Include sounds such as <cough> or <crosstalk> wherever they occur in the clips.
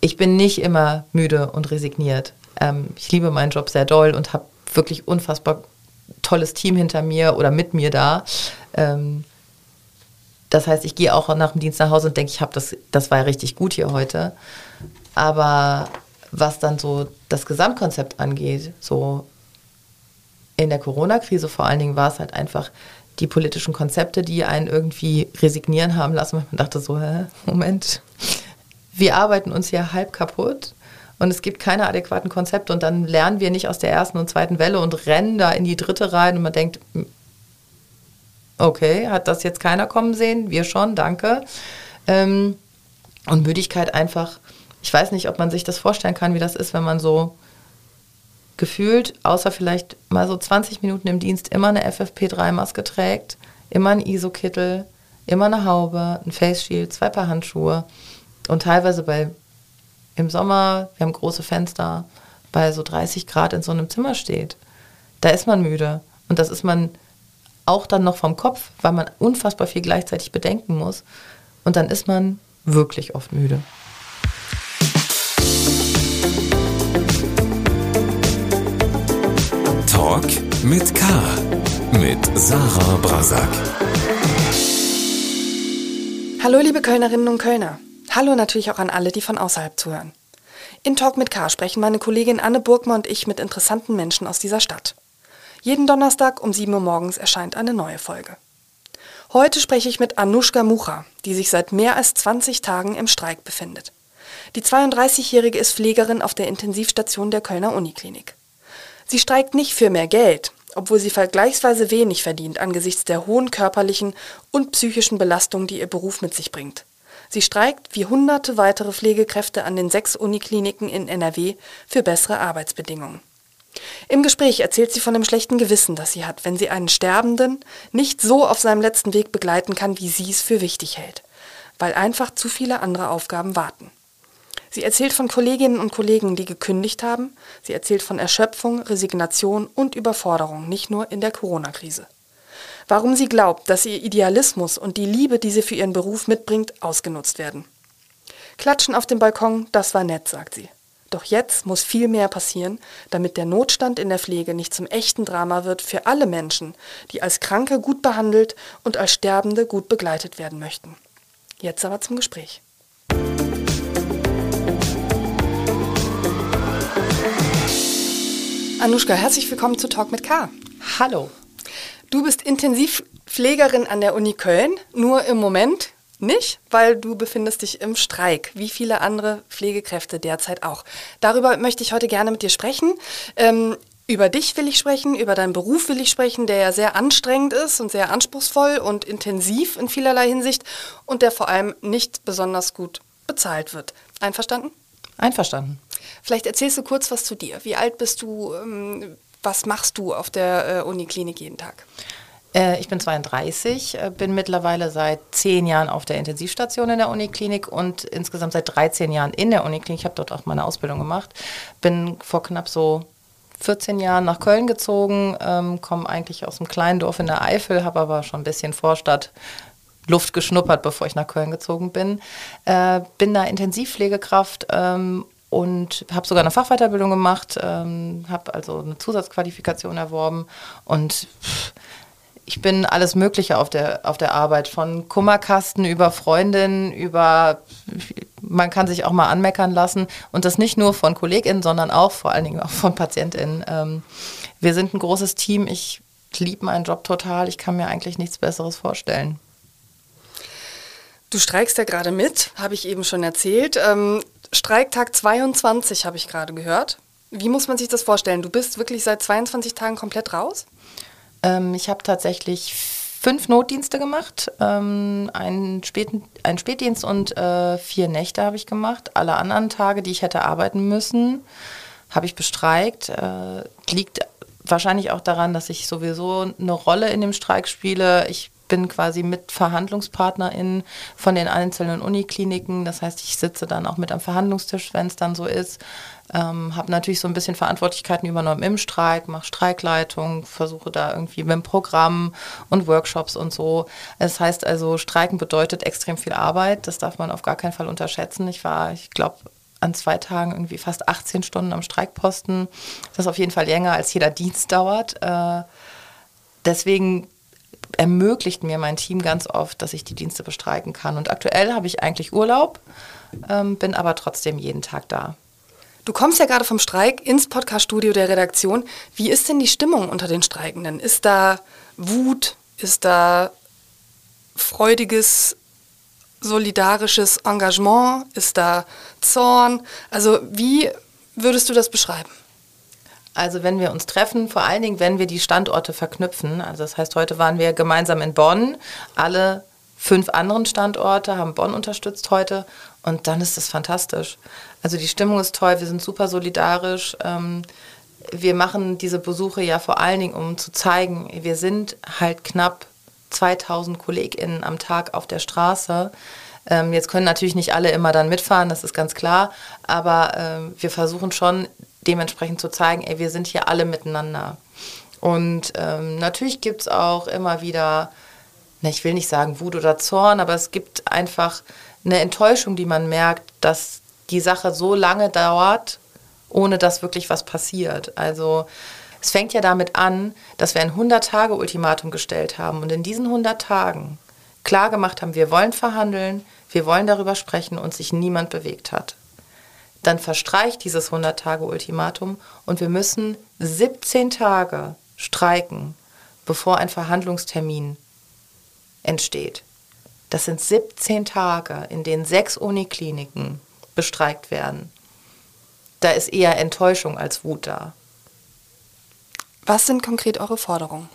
ich bin nicht immer müde und resigniert. Ähm, ich liebe meinen Job sehr doll und habe wirklich unfassbar tolles Team hinter mir oder mit mir da. Ähm, das heißt, ich gehe auch nach dem Dienst nach Hause und denke, ich habe das, das war ja richtig gut hier heute. Aber was dann so das Gesamtkonzept angeht, so in der Corona-Krise vor allen Dingen war es halt einfach die politischen Konzepte, die einen irgendwie resignieren haben lassen. Man dachte so, hä, Moment, wir arbeiten uns hier halb kaputt und es gibt keine adäquaten Konzepte und dann lernen wir nicht aus der ersten und zweiten Welle und rennen da in die dritte rein und man denkt, okay, hat das jetzt keiner kommen sehen? Wir schon, danke. Ähm, und Müdigkeit einfach, ich weiß nicht, ob man sich das vorstellen kann, wie das ist, wenn man so gefühlt, außer vielleicht mal so 20 Minuten im Dienst, immer eine FFP3-Maske trägt, immer ein ISO-Kittel, immer eine Haube, ein Face Shield, zwei Paar Handschuhe und teilweise bei im Sommer, wir haben große Fenster, bei so 30 Grad in so einem Zimmer steht. Da ist man müde und das ist man auch dann noch vom Kopf, weil man unfassbar viel gleichzeitig bedenken muss. Und dann ist man wirklich oft müde. Talk mit K. Mit Sarah Brasak. Hallo liebe Kölnerinnen und Kölner. Hallo natürlich auch an alle, die von außerhalb zuhören. In Talk mit K sprechen meine Kollegin Anne Burgmann und ich mit interessanten Menschen aus dieser Stadt. Jeden Donnerstag um 7 Uhr morgens erscheint eine neue Folge. Heute spreche ich mit Anushka Mucha, die sich seit mehr als 20 Tagen im Streik befindet. Die 32-Jährige ist Pflegerin auf der Intensivstation der Kölner Uniklinik. Sie streikt nicht für mehr Geld, obwohl sie vergleichsweise wenig verdient angesichts der hohen körperlichen und psychischen Belastung, die ihr Beruf mit sich bringt. Sie streikt wie hunderte weitere Pflegekräfte an den sechs Unikliniken in NRW für bessere Arbeitsbedingungen. Im Gespräch erzählt sie von dem schlechten Gewissen, das sie hat, wenn sie einen Sterbenden nicht so auf seinem letzten Weg begleiten kann, wie sie es für wichtig hält, weil einfach zu viele andere Aufgaben warten. Sie erzählt von Kolleginnen und Kollegen, die gekündigt haben. Sie erzählt von Erschöpfung, Resignation und Überforderung, nicht nur in der Corona-Krise. Warum sie glaubt, dass ihr Idealismus und die Liebe, die sie für ihren Beruf mitbringt, ausgenutzt werden. Klatschen auf dem Balkon, das war nett, sagt sie. Doch jetzt muss viel mehr passieren, damit der Notstand in der Pflege nicht zum echten Drama wird für alle Menschen, die als Kranke gut behandelt und als Sterbende gut begleitet werden möchten. Jetzt aber zum Gespräch. Anushka, herzlich willkommen zu Talk mit K. Hallo. Du bist Intensivpflegerin an der Uni Köln, nur im Moment nicht, weil du befindest dich im Streik, wie viele andere Pflegekräfte derzeit auch. Darüber möchte ich heute gerne mit dir sprechen. Ähm, über dich will ich sprechen, über deinen Beruf will ich sprechen, der ja sehr anstrengend ist und sehr anspruchsvoll und intensiv in vielerlei Hinsicht und der vor allem nicht besonders gut bezahlt wird. Einverstanden? Einverstanden. Vielleicht erzählst du kurz was zu dir. Wie alt bist du? Was machst du auf der äh, Uniklinik jeden Tag? Äh, ich bin 32, äh, bin mittlerweile seit zehn Jahren auf der Intensivstation in der Uniklinik und insgesamt seit 13 Jahren in der Uniklinik. Ich habe dort auch meine Ausbildung gemacht. Bin vor knapp so 14 Jahren nach Köln gezogen, ähm, komme eigentlich aus einem kleinen Dorf in der Eifel, habe aber schon ein bisschen Vorstadt Luft geschnuppert, bevor ich nach Köln gezogen bin. Äh, bin da Intensivpflegekraft ähm, und habe sogar eine Fachweiterbildung gemacht, ähm, habe also eine Zusatzqualifikation erworben und ich bin alles Mögliche auf der, auf der Arbeit, von Kummerkasten über Freundinnen, über, man kann sich auch mal anmeckern lassen und das nicht nur von KollegInnen, sondern auch vor allen Dingen auch von PatientInnen. Ähm, wir sind ein großes Team, ich liebe meinen Job total, ich kann mir eigentlich nichts Besseres vorstellen. Du streikst ja gerade mit, habe ich eben schon erzählt. Ähm, Streiktag 22 habe ich gerade gehört. Wie muss man sich das vorstellen? Du bist wirklich seit 22 Tagen komplett raus? Ähm, ich habe tatsächlich fünf Notdienste gemacht, ähm, einen, Späten, einen Spätdienst und äh, vier Nächte habe ich gemacht. Alle anderen Tage, die ich hätte arbeiten müssen, habe ich bestreikt. Äh, liegt wahrscheinlich auch daran, dass ich sowieso eine Rolle in dem Streik spiele. Ich bin quasi mit Verhandlungspartnerin von den einzelnen Unikliniken. Das heißt, ich sitze dann auch mit am Verhandlungstisch, wenn es dann so ist. Ähm, habe natürlich so ein bisschen Verantwortlichkeiten übernommen im Streik, mache Streikleitung, versuche da irgendwie mit dem Programm und Workshops und so. Das heißt also, Streiken bedeutet extrem viel Arbeit. Das darf man auf gar keinen Fall unterschätzen. Ich war, ich glaube, an zwei Tagen irgendwie fast 18 Stunden am Streikposten. Das ist auf jeden Fall länger, als jeder Dienst dauert. Äh, deswegen ermöglicht mir mein Team ganz oft, dass ich die Dienste bestreiken kann. Und aktuell habe ich eigentlich Urlaub, ähm, bin aber trotzdem jeden Tag da. Du kommst ja gerade vom Streik ins Podcaststudio der Redaktion. Wie ist denn die Stimmung unter den Streikenden? Ist da Wut? Ist da freudiges, solidarisches Engagement? Ist da Zorn? Also wie würdest du das beschreiben? Also wenn wir uns treffen, vor allen Dingen, wenn wir die Standorte verknüpfen. Also das heißt, heute waren wir gemeinsam in Bonn. Alle fünf anderen Standorte haben Bonn unterstützt heute. Und dann ist das fantastisch. Also die Stimmung ist toll, wir sind super solidarisch. Ähm, wir machen diese Besuche ja vor allen Dingen, um zu zeigen, wir sind halt knapp 2000 KollegInnen am Tag auf der Straße. Ähm, jetzt können natürlich nicht alle immer dann mitfahren, das ist ganz klar, aber ähm, wir versuchen schon dementsprechend zu zeigen, ey, wir sind hier alle miteinander. Und ähm, natürlich gibt es auch immer wieder, ne, ich will nicht sagen Wut oder Zorn, aber es gibt einfach eine Enttäuschung, die man merkt, dass die Sache so lange dauert, ohne dass wirklich was passiert. Also es fängt ja damit an, dass wir ein 100-Tage-Ultimatum gestellt haben und in diesen 100 Tagen klar gemacht haben, wir wollen verhandeln, wir wollen darüber sprechen und sich niemand bewegt hat. Dann verstreicht dieses 100-Tage-Ultimatum und wir müssen 17 Tage streiken, bevor ein Verhandlungstermin entsteht. Das sind 17 Tage, in denen sechs Unikliniken bestreikt werden. Da ist eher Enttäuschung als Wut da. Was sind konkret eure Forderungen?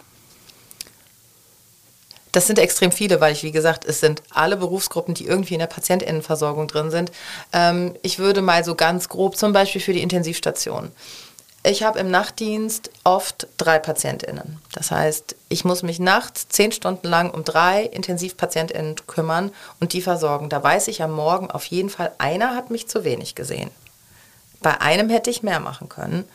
Das sind extrem viele, weil ich, wie gesagt, es sind alle Berufsgruppen, die irgendwie in der Patientinnenversorgung drin sind. Ähm, ich würde mal so ganz grob, zum Beispiel für die Intensivstation. Ich habe im Nachtdienst oft drei PatientInnen. Das heißt, ich muss mich nachts zehn Stunden lang um drei IntensivpatientInnen kümmern und die versorgen. Da weiß ich am Morgen auf jeden Fall, einer hat mich zu wenig gesehen. Bei einem hätte ich mehr machen können.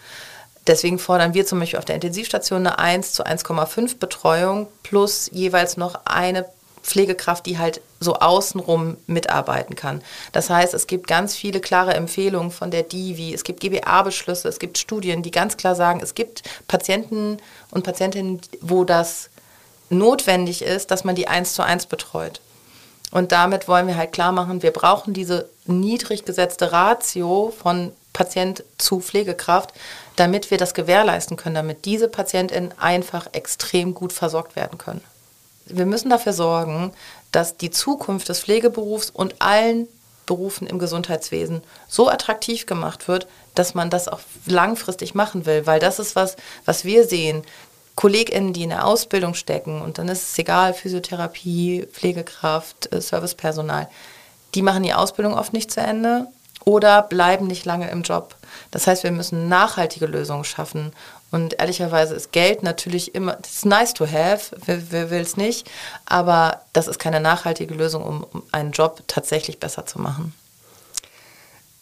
Deswegen fordern wir zum Beispiel auf der Intensivstation eine 1 zu 1,5 Betreuung plus jeweils noch eine Pflegekraft, die halt so außenrum mitarbeiten kann. Das heißt, es gibt ganz viele klare Empfehlungen von der DIVI, es gibt GBA-Beschlüsse, es gibt Studien, die ganz klar sagen, es gibt Patienten und Patientinnen, wo das notwendig ist, dass man die 1 zu 1 betreut. Und damit wollen wir halt klar machen, wir brauchen diese niedrig gesetzte Ratio von Patient zu Pflegekraft, damit wir das gewährleisten können, damit diese PatientInnen einfach extrem gut versorgt werden können. Wir müssen dafür sorgen, dass die Zukunft des Pflegeberufs und allen Berufen im Gesundheitswesen so attraktiv gemacht wird, dass man das auch langfristig machen will, weil das ist was, was wir sehen. KollegInnen, die in der Ausbildung stecken und dann ist es egal, Physiotherapie, Pflegekraft, äh, Servicepersonal, die machen die Ausbildung oft nicht zu Ende oder bleiben nicht lange im Job. Das heißt, wir müssen nachhaltige Lösungen schaffen. Und ehrlicherweise ist Geld natürlich immer, ist nice to have, wer, wer will es nicht, aber das ist keine nachhaltige Lösung, um, um einen Job tatsächlich besser zu machen.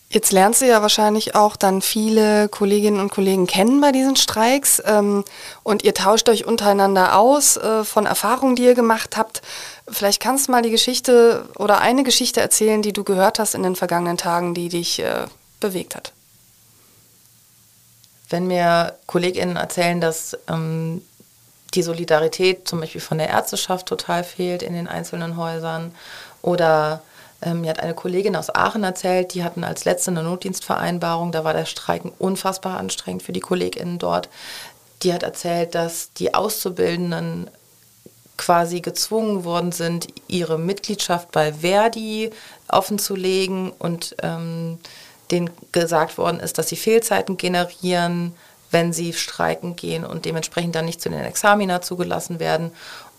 Jetzt lernst du ja wahrscheinlich auch dann viele Kolleginnen und Kollegen kennen bei diesen Streiks ähm, und ihr tauscht euch untereinander aus äh, von Erfahrungen, die ihr gemacht habt. Vielleicht kannst du mal die Geschichte oder eine Geschichte erzählen, die du gehört hast in den vergangenen Tagen, die dich äh, bewegt hat. Wenn mir KollegInnen erzählen, dass ähm, die Solidarität zum Beispiel von der Ärzteschaft total fehlt in den einzelnen Häusern oder ähm, mir hat eine Kollegin aus Aachen erzählt, die hatten als letzte eine Notdienstvereinbarung, da war der Streiken unfassbar anstrengend für die KollegInnen dort. Die hat erzählt, dass die Auszubildenden quasi gezwungen worden sind, ihre Mitgliedschaft bei Verdi offenzulegen und ähm, denen gesagt worden ist, dass sie Fehlzeiten generieren, wenn sie streiken gehen und dementsprechend dann nicht zu den Examina zugelassen werden.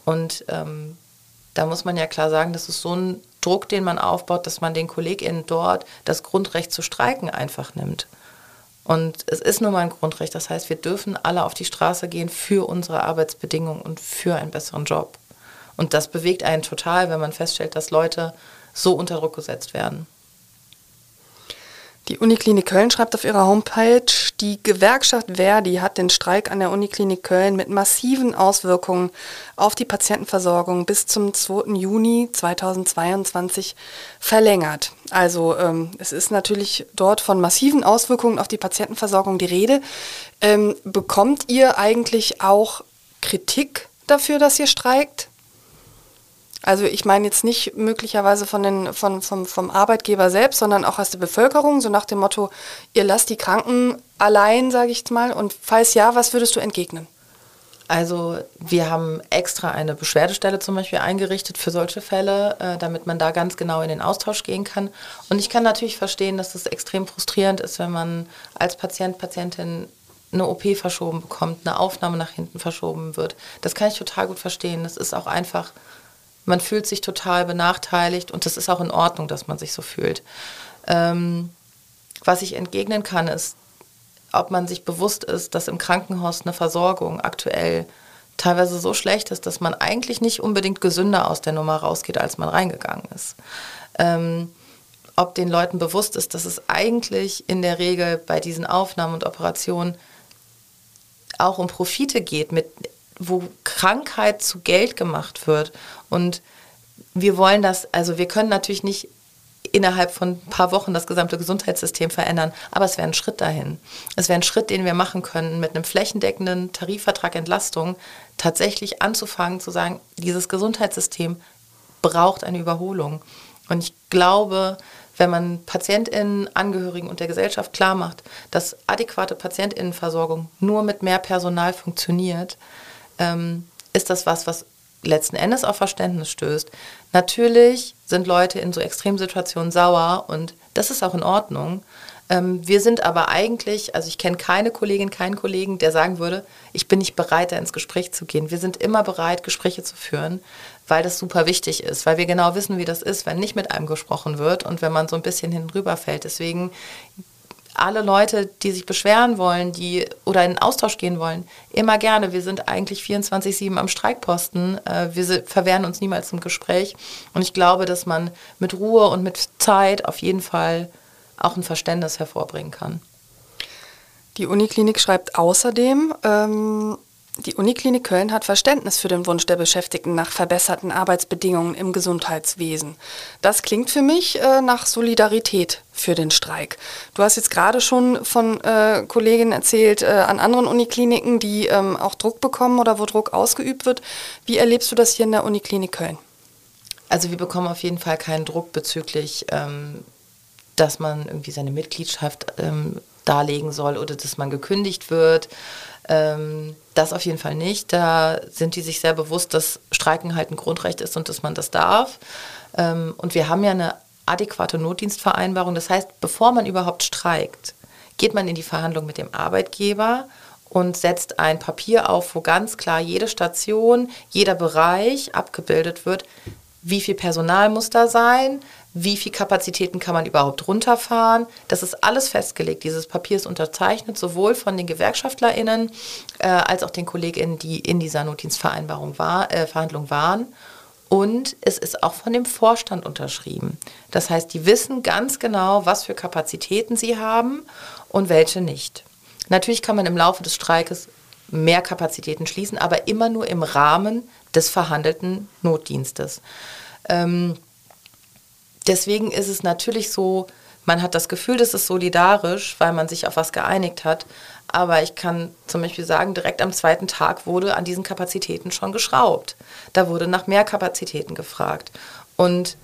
Und ähm, da muss man ja klar sagen, das ist so ein Druck, den man aufbaut, dass man den KollegInnen dort das Grundrecht zu streiken einfach nimmt. Und es ist nun mal ein Grundrecht. Das heißt, wir dürfen alle auf die Straße gehen für unsere Arbeitsbedingungen und für einen besseren Job. Und das bewegt einen total, wenn man feststellt, dass Leute so unter Druck gesetzt werden. Die Uniklinik Köln schreibt auf ihrer Homepage, die Gewerkschaft Verdi hat den Streik an der Uniklinik Köln mit massiven Auswirkungen auf die Patientenversorgung bis zum 2. Juni 2022 verlängert. Also ähm, es ist natürlich dort von massiven Auswirkungen auf die Patientenversorgung die Rede. Ähm, bekommt ihr eigentlich auch Kritik dafür, dass ihr streikt? Also ich meine jetzt nicht möglicherweise von den, von, vom, vom Arbeitgeber selbst, sondern auch aus der Bevölkerung, so nach dem Motto, ihr lasst die Kranken allein, sage ich mal, und falls ja, was würdest du entgegnen? Also wir haben extra eine Beschwerdestelle zum Beispiel eingerichtet für solche Fälle, äh, damit man da ganz genau in den Austausch gehen kann. Und ich kann natürlich verstehen, dass es das extrem frustrierend ist, wenn man als Patient, Patientin eine OP verschoben bekommt, eine Aufnahme nach hinten verschoben wird. Das kann ich total gut verstehen. Das ist auch einfach man fühlt sich total benachteiligt und das ist auch in Ordnung, dass man sich so fühlt. Ähm, was ich entgegnen kann, ist, ob man sich bewusst ist, dass im Krankenhaus eine Versorgung aktuell teilweise so schlecht ist, dass man eigentlich nicht unbedingt gesünder aus der Nummer rausgeht, als man reingegangen ist. Ähm, ob den Leuten bewusst ist, dass es eigentlich in der Regel bei diesen Aufnahmen und Operationen auch um Profite geht, mit wo Krankheit zu Geld gemacht wird. Und wir wollen das, also wir können natürlich nicht innerhalb von ein paar Wochen das gesamte Gesundheitssystem verändern, aber es wäre ein Schritt dahin. Es wäre ein Schritt, den wir machen können, mit einem flächendeckenden Tarifvertrag Entlastung tatsächlich anzufangen zu sagen, dieses Gesundheitssystem braucht eine Überholung. Und ich glaube, wenn man PatientInnen, Angehörigen und der Gesellschaft klar macht, dass adäquate PatientInnenversorgung nur mit mehr Personal funktioniert, ähm, ist das was, was letzten Endes auf Verständnis stößt. Natürlich sind Leute in so Extremsituationen sauer und das ist auch in Ordnung. Ähm, wir sind aber eigentlich, also ich kenne keine Kollegin, keinen Kollegen, der sagen würde, ich bin nicht bereit, da ins Gespräch zu gehen. Wir sind immer bereit, Gespräche zu führen, weil das super wichtig ist, weil wir genau wissen, wie das ist, wenn nicht mit einem gesprochen wird und wenn man so ein bisschen hinüberfällt. Deswegen alle Leute, die sich beschweren wollen, die oder in Austausch gehen wollen, immer gerne. Wir sind eigentlich 24-7 am Streikposten. Äh, wir verwehren uns niemals zum Gespräch. Und ich glaube, dass man mit Ruhe und mit Zeit auf jeden Fall auch ein Verständnis hervorbringen kann. Die Uniklinik schreibt außerdem, ähm, die Uniklinik Köln hat Verständnis für den Wunsch der Beschäftigten nach verbesserten Arbeitsbedingungen im Gesundheitswesen. Das klingt für mich äh, nach Solidarität für den Streik. Du hast jetzt gerade schon von äh, Kolleginnen erzählt äh, an anderen Unikliniken, die ähm, auch Druck bekommen oder wo Druck ausgeübt wird. Wie erlebst du das hier in der Uniklinik Köln? Also wir bekommen auf jeden Fall keinen Druck bezüglich, ähm, dass man irgendwie seine Mitgliedschaft ähm, darlegen soll oder dass man gekündigt wird. Ähm, das auf jeden Fall nicht. Da sind die sich sehr bewusst, dass Streiken halt ein Grundrecht ist und dass man das darf. Ähm, und wir haben ja eine adäquate Notdienstvereinbarung. Das heißt, bevor man überhaupt streikt, geht man in die Verhandlung mit dem Arbeitgeber und setzt ein Papier auf, wo ganz klar jede Station, jeder Bereich abgebildet wird. Wie viel Personal muss da sein? Wie viel Kapazitäten kann man überhaupt runterfahren. Das ist alles festgelegt. Dieses Papier ist unterzeichnet, sowohl von den GewerkschaftlerInnen äh, als auch den KollegInnen, die in dieser Notdienstvereinbarung war, äh, Verhandlung waren. Und es ist auch von dem Vorstand unterschrieben. Das heißt, die wissen ganz genau, was für Kapazitäten sie haben und welche nicht. Natürlich kann man im Laufe des Streikes mehr Kapazitäten schließen, aber immer nur im Rahmen des verhandelten Notdienstes. Ähm, deswegen ist es natürlich so, man hat das Gefühl, das ist solidarisch, weil man sich auf was geeinigt hat. Aber ich kann zum Beispiel sagen, direkt am zweiten Tag wurde an diesen Kapazitäten schon geschraubt. Da wurde nach mehr Kapazitäten gefragt. Und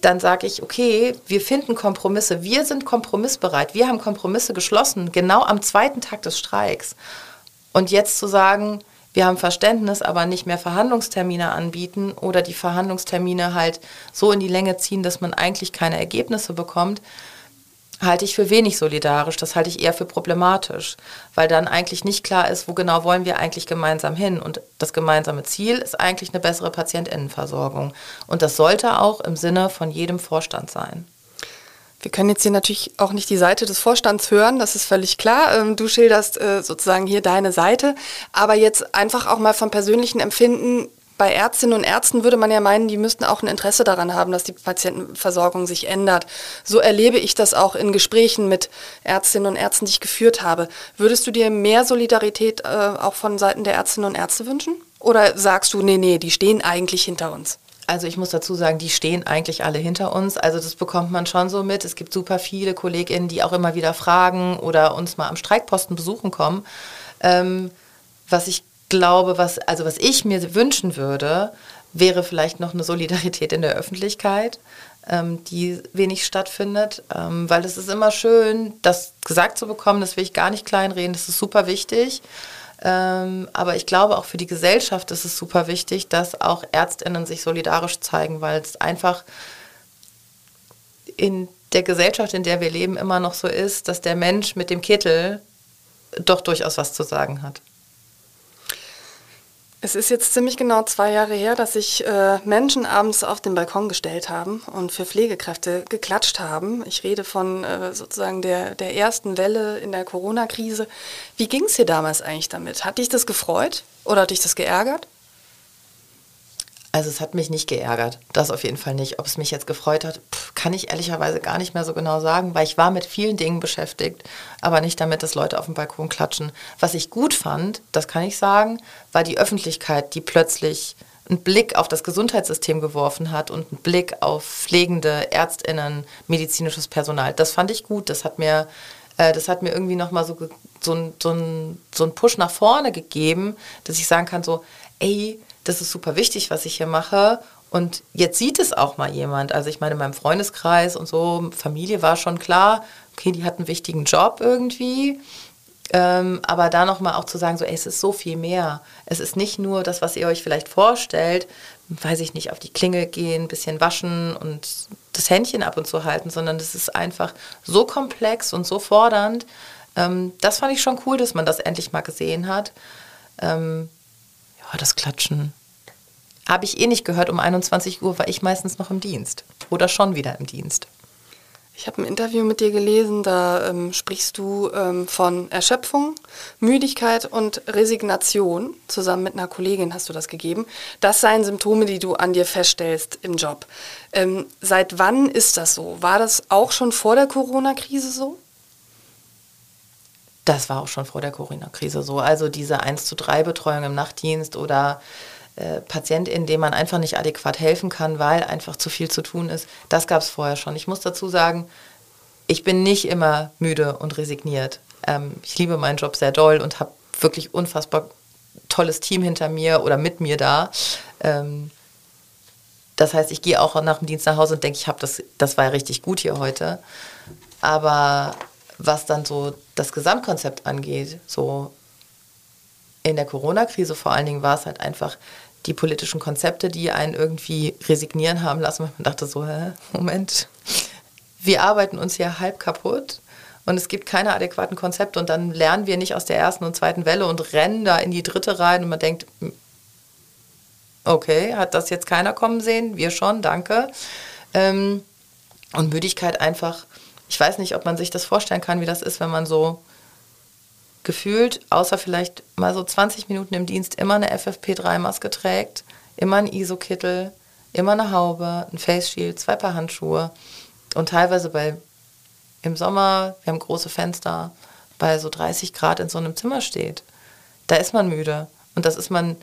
dann sage ich, okay, wir finden Kompromisse. Wir sind kompromissbereit. Wir haben Kompromisse geschlossen, genau am zweiten Tag des Streiks. Und jetzt zu sagen, wir haben Verständnis, aber nicht mehr Verhandlungstermine anbieten oder die Verhandlungstermine halt so in die Länge ziehen, dass man eigentlich keine Ergebnisse bekommt, halte ich für wenig solidarisch. Das halte ich eher für problematisch, weil dann eigentlich nicht klar ist, wo genau wollen wir eigentlich gemeinsam hin. Und das gemeinsame Ziel ist eigentlich eine bessere Patientinnenversorgung. Und das sollte auch im Sinne von jedem Vorstand sein. Wir können jetzt hier natürlich auch nicht die Seite des Vorstands hören, das ist völlig klar. Ähm, du schilderst äh, sozusagen hier deine Seite, aber jetzt einfach auch mal vom persönlichen Empfinden, bei Ärztinnen und Ärzten würde man ja meinen, die müssten auch ein Interesse daran haben, dass die Patientenversorgung sich ändert. So erlebe ich das auch in Gesprächen mit Ärztinnen und Ärzten, die ich geführt habe. Würdest du dir mehr Solidarität äh, auch von Seiten der Ärztinnen und Ärzte wünschen? Oder sagst du, nee, nee, die stehen eigentlich hinter uns? Also ich muss dazu sagen, die stehen eigentlich alle hinter uns. Also das bekommt man schon so mit. Es gibt super viele KollegInnen, die auch immer wieder fragen oder uns mal am Streikposten besuchen kommen. Ähm, was ich glaube, was, also was ich mir wünschen würde, wäre vielleicht noch eine Solidarität in der Öffentlichkeit, ähm, die wenig stattfindet, ähm, weil es ist immer schön, das gesagt zu bekommen, das will ich gar nicht kleinreden, das ist super wichtig. Ähm, aber ich glaube, auch für die Gesellschaft ist es super wichtig, dass auch Ärztinnen sich solidarisch zeigen, weil es einfach in der Gesellschaft, in der wir leben, immer noch so ist, dass der Mensch mit dem Kittel doch durchaus was zu sagen hat. Es ist jetzt ziemlich genau zwei Jahre her, dass sich äh, Menschen abends auf den Balkon gestellt haben und für Pflegekräfte geklatscht haben. Ich rede von äh, sozusagen der, der ersten Welle in der Corona-Krise. Wie ging es dir damals eigentlich damit? Hat dich das gefreut oder hat dich das geärgert? Also es hat mich nicht geärgert, das auf jeden Fall nicht. Ob es mich jetzt gefreut hat, pff, kann ich ehrlicherweise gar nicht mehr so genau sagen, weil ich war mit vielen Dingen beschäftigt, aber nicht damit, dass Leute auf dem Balkon klatschen. Was ich gut fand, das kann ich sagen, war die Öffentlichkeit, die plötzlich einen Blick auf das Gesundheitssystem geworfen hat und einen Blick auf pflegende Ärztinnen, medizinisches Personal. Das fand ich gut. Das hat mir, äh, das hat mir irgendwie nochmal so, so, so, so einen Push nach vorne gegeben, dass ich sagen kann, so, ey, das ist super wichtig, was ich hier mache. Und jetzt sieht es auch mal jemand. Also ich meine, in meinem Freundeskreis und so, Familie war schon klar, okay, die hat einen wichtigen Job irgendwie. Ähm, aber da nochmal auch zu sagen, so, ey, es ist so viel mehr. Es ist nicht nur das, was ihr euch vielleicht vorstellt, weiß ich nicht, auf die Klinge gehen, ein bisschen waschen und das Händchen ab und zu halten, sondern es ist einfach so komplex und so fordernd. Ähm, das fand ich schon cool, dass man das endlich mal gesehen hat. Ähm, ja, das Klatschen habe ich eh nicht gehört. Um 21 Uhr war ich meistens noch im Dienst oder schon wieder im Dienst. Ich habe ein Interview mit dir gelesen, da ähm, sprichst du ähm, von Erschöpfung, Müdigkeit und Resignation. Zusammen mit einer Kollegin hast du das gegeben. Das seien Symptome, die du an dir feststellst im Job. Ähm, seit wann ist das so? War das auch schon vor der Corona-Krise so? Das war auch schon vor der Corona-Krise so. Also diese 1 zu 3 Betreuung im Nachtdienst oder äh, PatientInnen, denen man einfach nicht adäquat helfen kann, weil einfach zu viel zu tun ist. Das gab es vorher schon. Ich muss dazu sagen, ich bin nicht immer müde und resigniert. Ähm, ich liebe meinen Job sehr doll und habe wirklich unfassbar tolles Team hinter mir oder mit mir da. Ähm, das heißt, ich gehe auch nach dem Dienst nach Hause und denke, ich habe das, das war ja richtig gut hier heute. Aber was dann so das Gesamtkonzept angeht, so in der Corona-Krise vor allen Dingen war es halt einfach die politischen Konzepte, die einen irgendwie resignieren haben lassen. Man dachte so, hä, Moment, wir arbeiten uns hier halb kaputt und es gibt keine adäquaten Konzepte und dann lernen wir nicht aus der ersten und zweiten Welle und rennen da in die dritte rein und man denkt, okay, hat das jetzt keiner kommen sehen? Wir schon, danke. Ähm, und Müdigkeit einfach, ich weiß nicht, ob man sich das vorstellen kann, wie das ist, wenn man so gefühlt, außer vielleicht mal so 20 Minuten im Dienst, immer eine FFP3-Maske trägt, immer ein ISO-Kittel, immer eine Haube, ein Face Shield, zwei Paar Handschuhe und teilweise bei im Sommer, wir haben große Fenster, bei so 30 Grad in so einem Zimmer steht. Da ist man müde und das ist man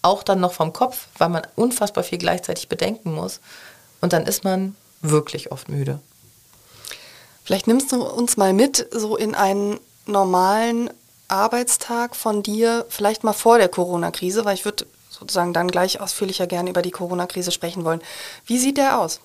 auch dann noch vom Kopf, weil man unfassbar viel gleichzeitig bedenken muss und dann ist man wirklich oft müde. Vielleicht nimmst du uns mal mit so in einen normalen Arbeitstag von dir, vielleicht mal vor der Corona-Krise, weil ich würde sozusagen dann gleich ausführlicher gerne über die Corona-Krise sprechen wollen. Wie sieht der aus?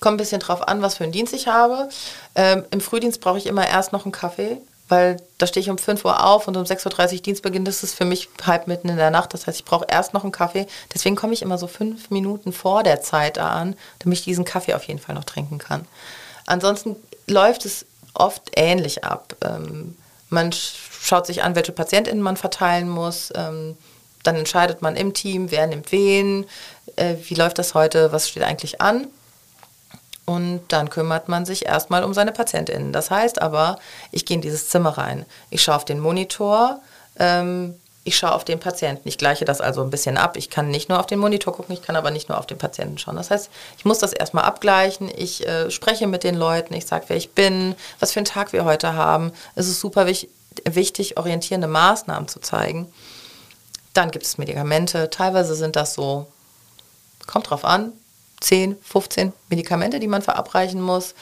Kommt ein bisschen drauf an, was für einen Dienst ich habe. Ähm, Im Frühdienst brauche ich immer erst noch einen Kaffee, weil da stehe ich um 5 Uhr auf und um 6.30 Uhr Dienstbeginn. Das ist für mich halb mitten in der Nacht. Das heißt, ich brauche erst noch einen Kaffee. Deswegen komme ich immer so fünf Minuten vor der Zeit an, damit ich diesen Kaffee auf jeden Fall noch trinken kann. Ansonsten läuft es oft ähnlich ab. Ähm, man schaut sich an, welche PatientInnen man verteilen muss. Ähm, dann entscheidet man im Team, wer nimmt wen, äh, wie läuft das heute, was steht eigentlich an. Und dann kümmert man sich erstmal um seine PatientInnen. Das heißt aber, ich gehe in dieses Zimmer rein, ich schaue auf den Monitor, ähm, ich schaue auf den Patienten. Ich gleiche das also ein bisschen ab. Ich kann nicht nur auf den Monitor gucken, ich kann aber nicht nur auf den Patienten schauen. Das heißt, ich muss das erstmal abgleichen. Ich äh, spreche mit den Leuten, ich sage, wer ich bin, was für einen Tag wir heute haben. Es ist super wichtig, wichtig orientierende Maßnahmen zu zeigen. Dann gibt es Medikamente. Teilweise sind das so, kommt drauf an, 10, 15 Medikamente, die man verabreichen muss.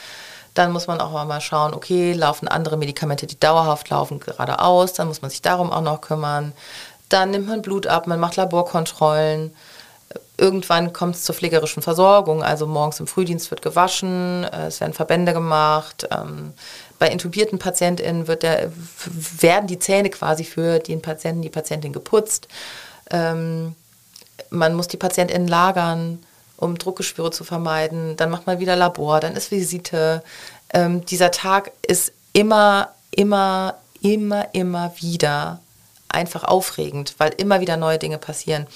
Dann muss man auch mal schauen, okay, laufen andere Medikamente, die dauerhaft laufen, geradeaus. Dann muss man sich darum auch noch kümmern. Dann nimmt man Blut ab, man macht Laborkontrollen. Irgendwann kommt es zur pflegerischen Versorgung, also morgens im Frühdienst wird gewaschen, es werden Verbände gemacht. Ähm, bei intubierten PatientInnen der, werden die Zähne quasi für den Patienten, die Patientin geputzt. Ähm, man muss die PatientInnen lagern um Druckgeschwüre zu vermeiden. Dann macht man wieder Labor, dann ist Visite. Ähm, dieser Tag ist immer, immer, immer, immer wieder einfach aufregend, weil immer wieder neue Dinge passieren.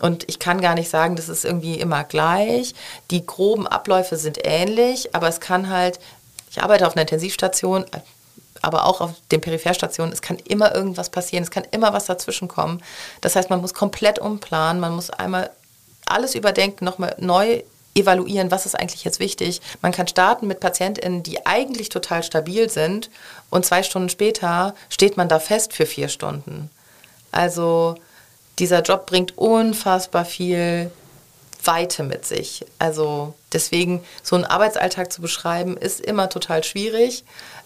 Und ich kann gar nicht sagen, das ist irgendwie immer gleich. Die groben Abläufe sind ähnlich, aber es kann halt, ich arbeite auf einer Intensivstation, aber auch auf den Peripherstationen, es kann immer irgendwas passieren, es kann immer was dazwischen kommen. Das heißt, man muss komplett umplanen, man muss einmal alles überdenken, nochmal neu evaluieren, was ist eigentlich jetzt wichtig. Man kann starten mit PatientInnen, die eigentlich total stabil sind und zwei Stunden später steht man da fest für vier Stunden. Also dieser Job bringt unfassbar viel Weite mit sich. Also deswegen so einen Arbeitsalltag zu beschreiben, ist immer total schwierig.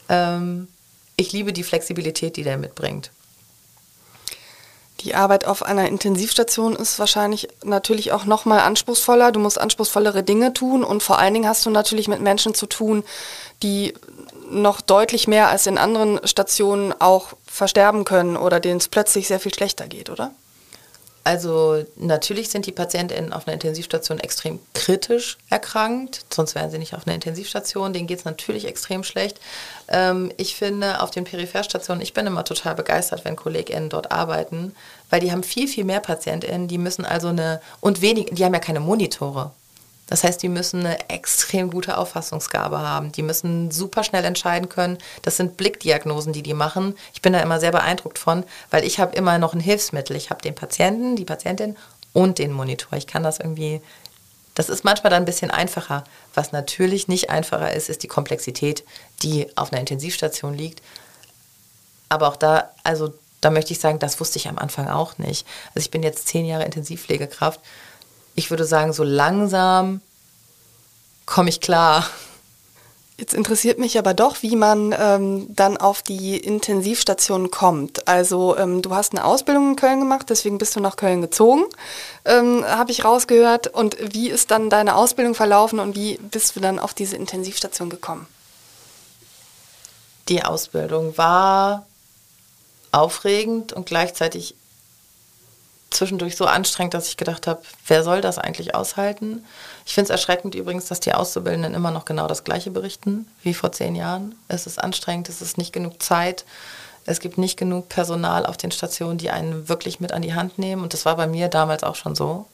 Ähm, ich liebe die Flexibilität, die der mitbringt. Die Arbeit auf einer Intensivstation ist wahrscheinlich natürlich auch noch mal anspruchsvoller. Du musst anspruchsvollere Dinge tun und vor allen Dingen hast du natürlich mit Menschen zu tun, die noch deutlich mehr als in anderen Stationen auch versterben können oder denen es plötzlich sehr viel schlechter geht, oder? Also natürlich sind die PatientInnen auf einer Intensivstation extrem kritisch erkrankt, sonst wären sie nicht auf einer Intensivstation. Denen geht es natürlich extrem schlecht. Ähm, ich finde auf den Peripherstationen, ich bin immer total begeistert, wenn KollegInnen dort arbeiten, weil die haben viel, viel mehr PatientInnen, die müssen also eine, und wenig, die haben ja keine Monitore. Das heißt, die müssen eine extrem gute Auffassungsgabe haben. Die müssen super schnell entscheiden können. Das sind Blickdiagnosen, die die machen. Ich bin da immer sehr beeindruckt von, weil ich habe immer noch ein Hilfsmittel. Ich habe den Patienten, die Patientin und den Monitor. Ich kann das irgendwie, das ist manchmal dann ein bisschen einfacher. Was natürlich nicht einfacher ist, ist die Komplexität, die auf einer Intensivstation liegt. Aber auch da, also da möchte ich sagen, das wusste ich am Anfang auch nicht. Also ich bin jetzt zehn Jahre Intensivpflegekraft ich würde sagen, so langsam komme ich klar. Jetzt interessiert mich aber doch, wie man ähm, dann auf die Intensivstation kommt. Also ähm, du hast eine Ausbildung in Köln gemacht, deswegen bist du nach Köln gezogen, ähm, habe ich rausgehört. Und wie ist dann deine Ausbildung verlaufen und wie bist du dann auf diese Intensivstation gekommen? Die Ausbildung war aufregend und gleichzeitig zwischendurch so anstrengend, dass ich gedacht habe, wer soll das eigentlich aushalten? Ich finde es erschreckend übrigens, dass die Auszubildenden immer noch genau das Gleiche berichten wie vor zehn Jahren. Es ist anstrengend, es ist nicht genug Zeit. Es gibt nicht genug Personal auf den Stationen, die einen wirklich mit an die Hand nehmen. Und das war bei mir damals auch schon so,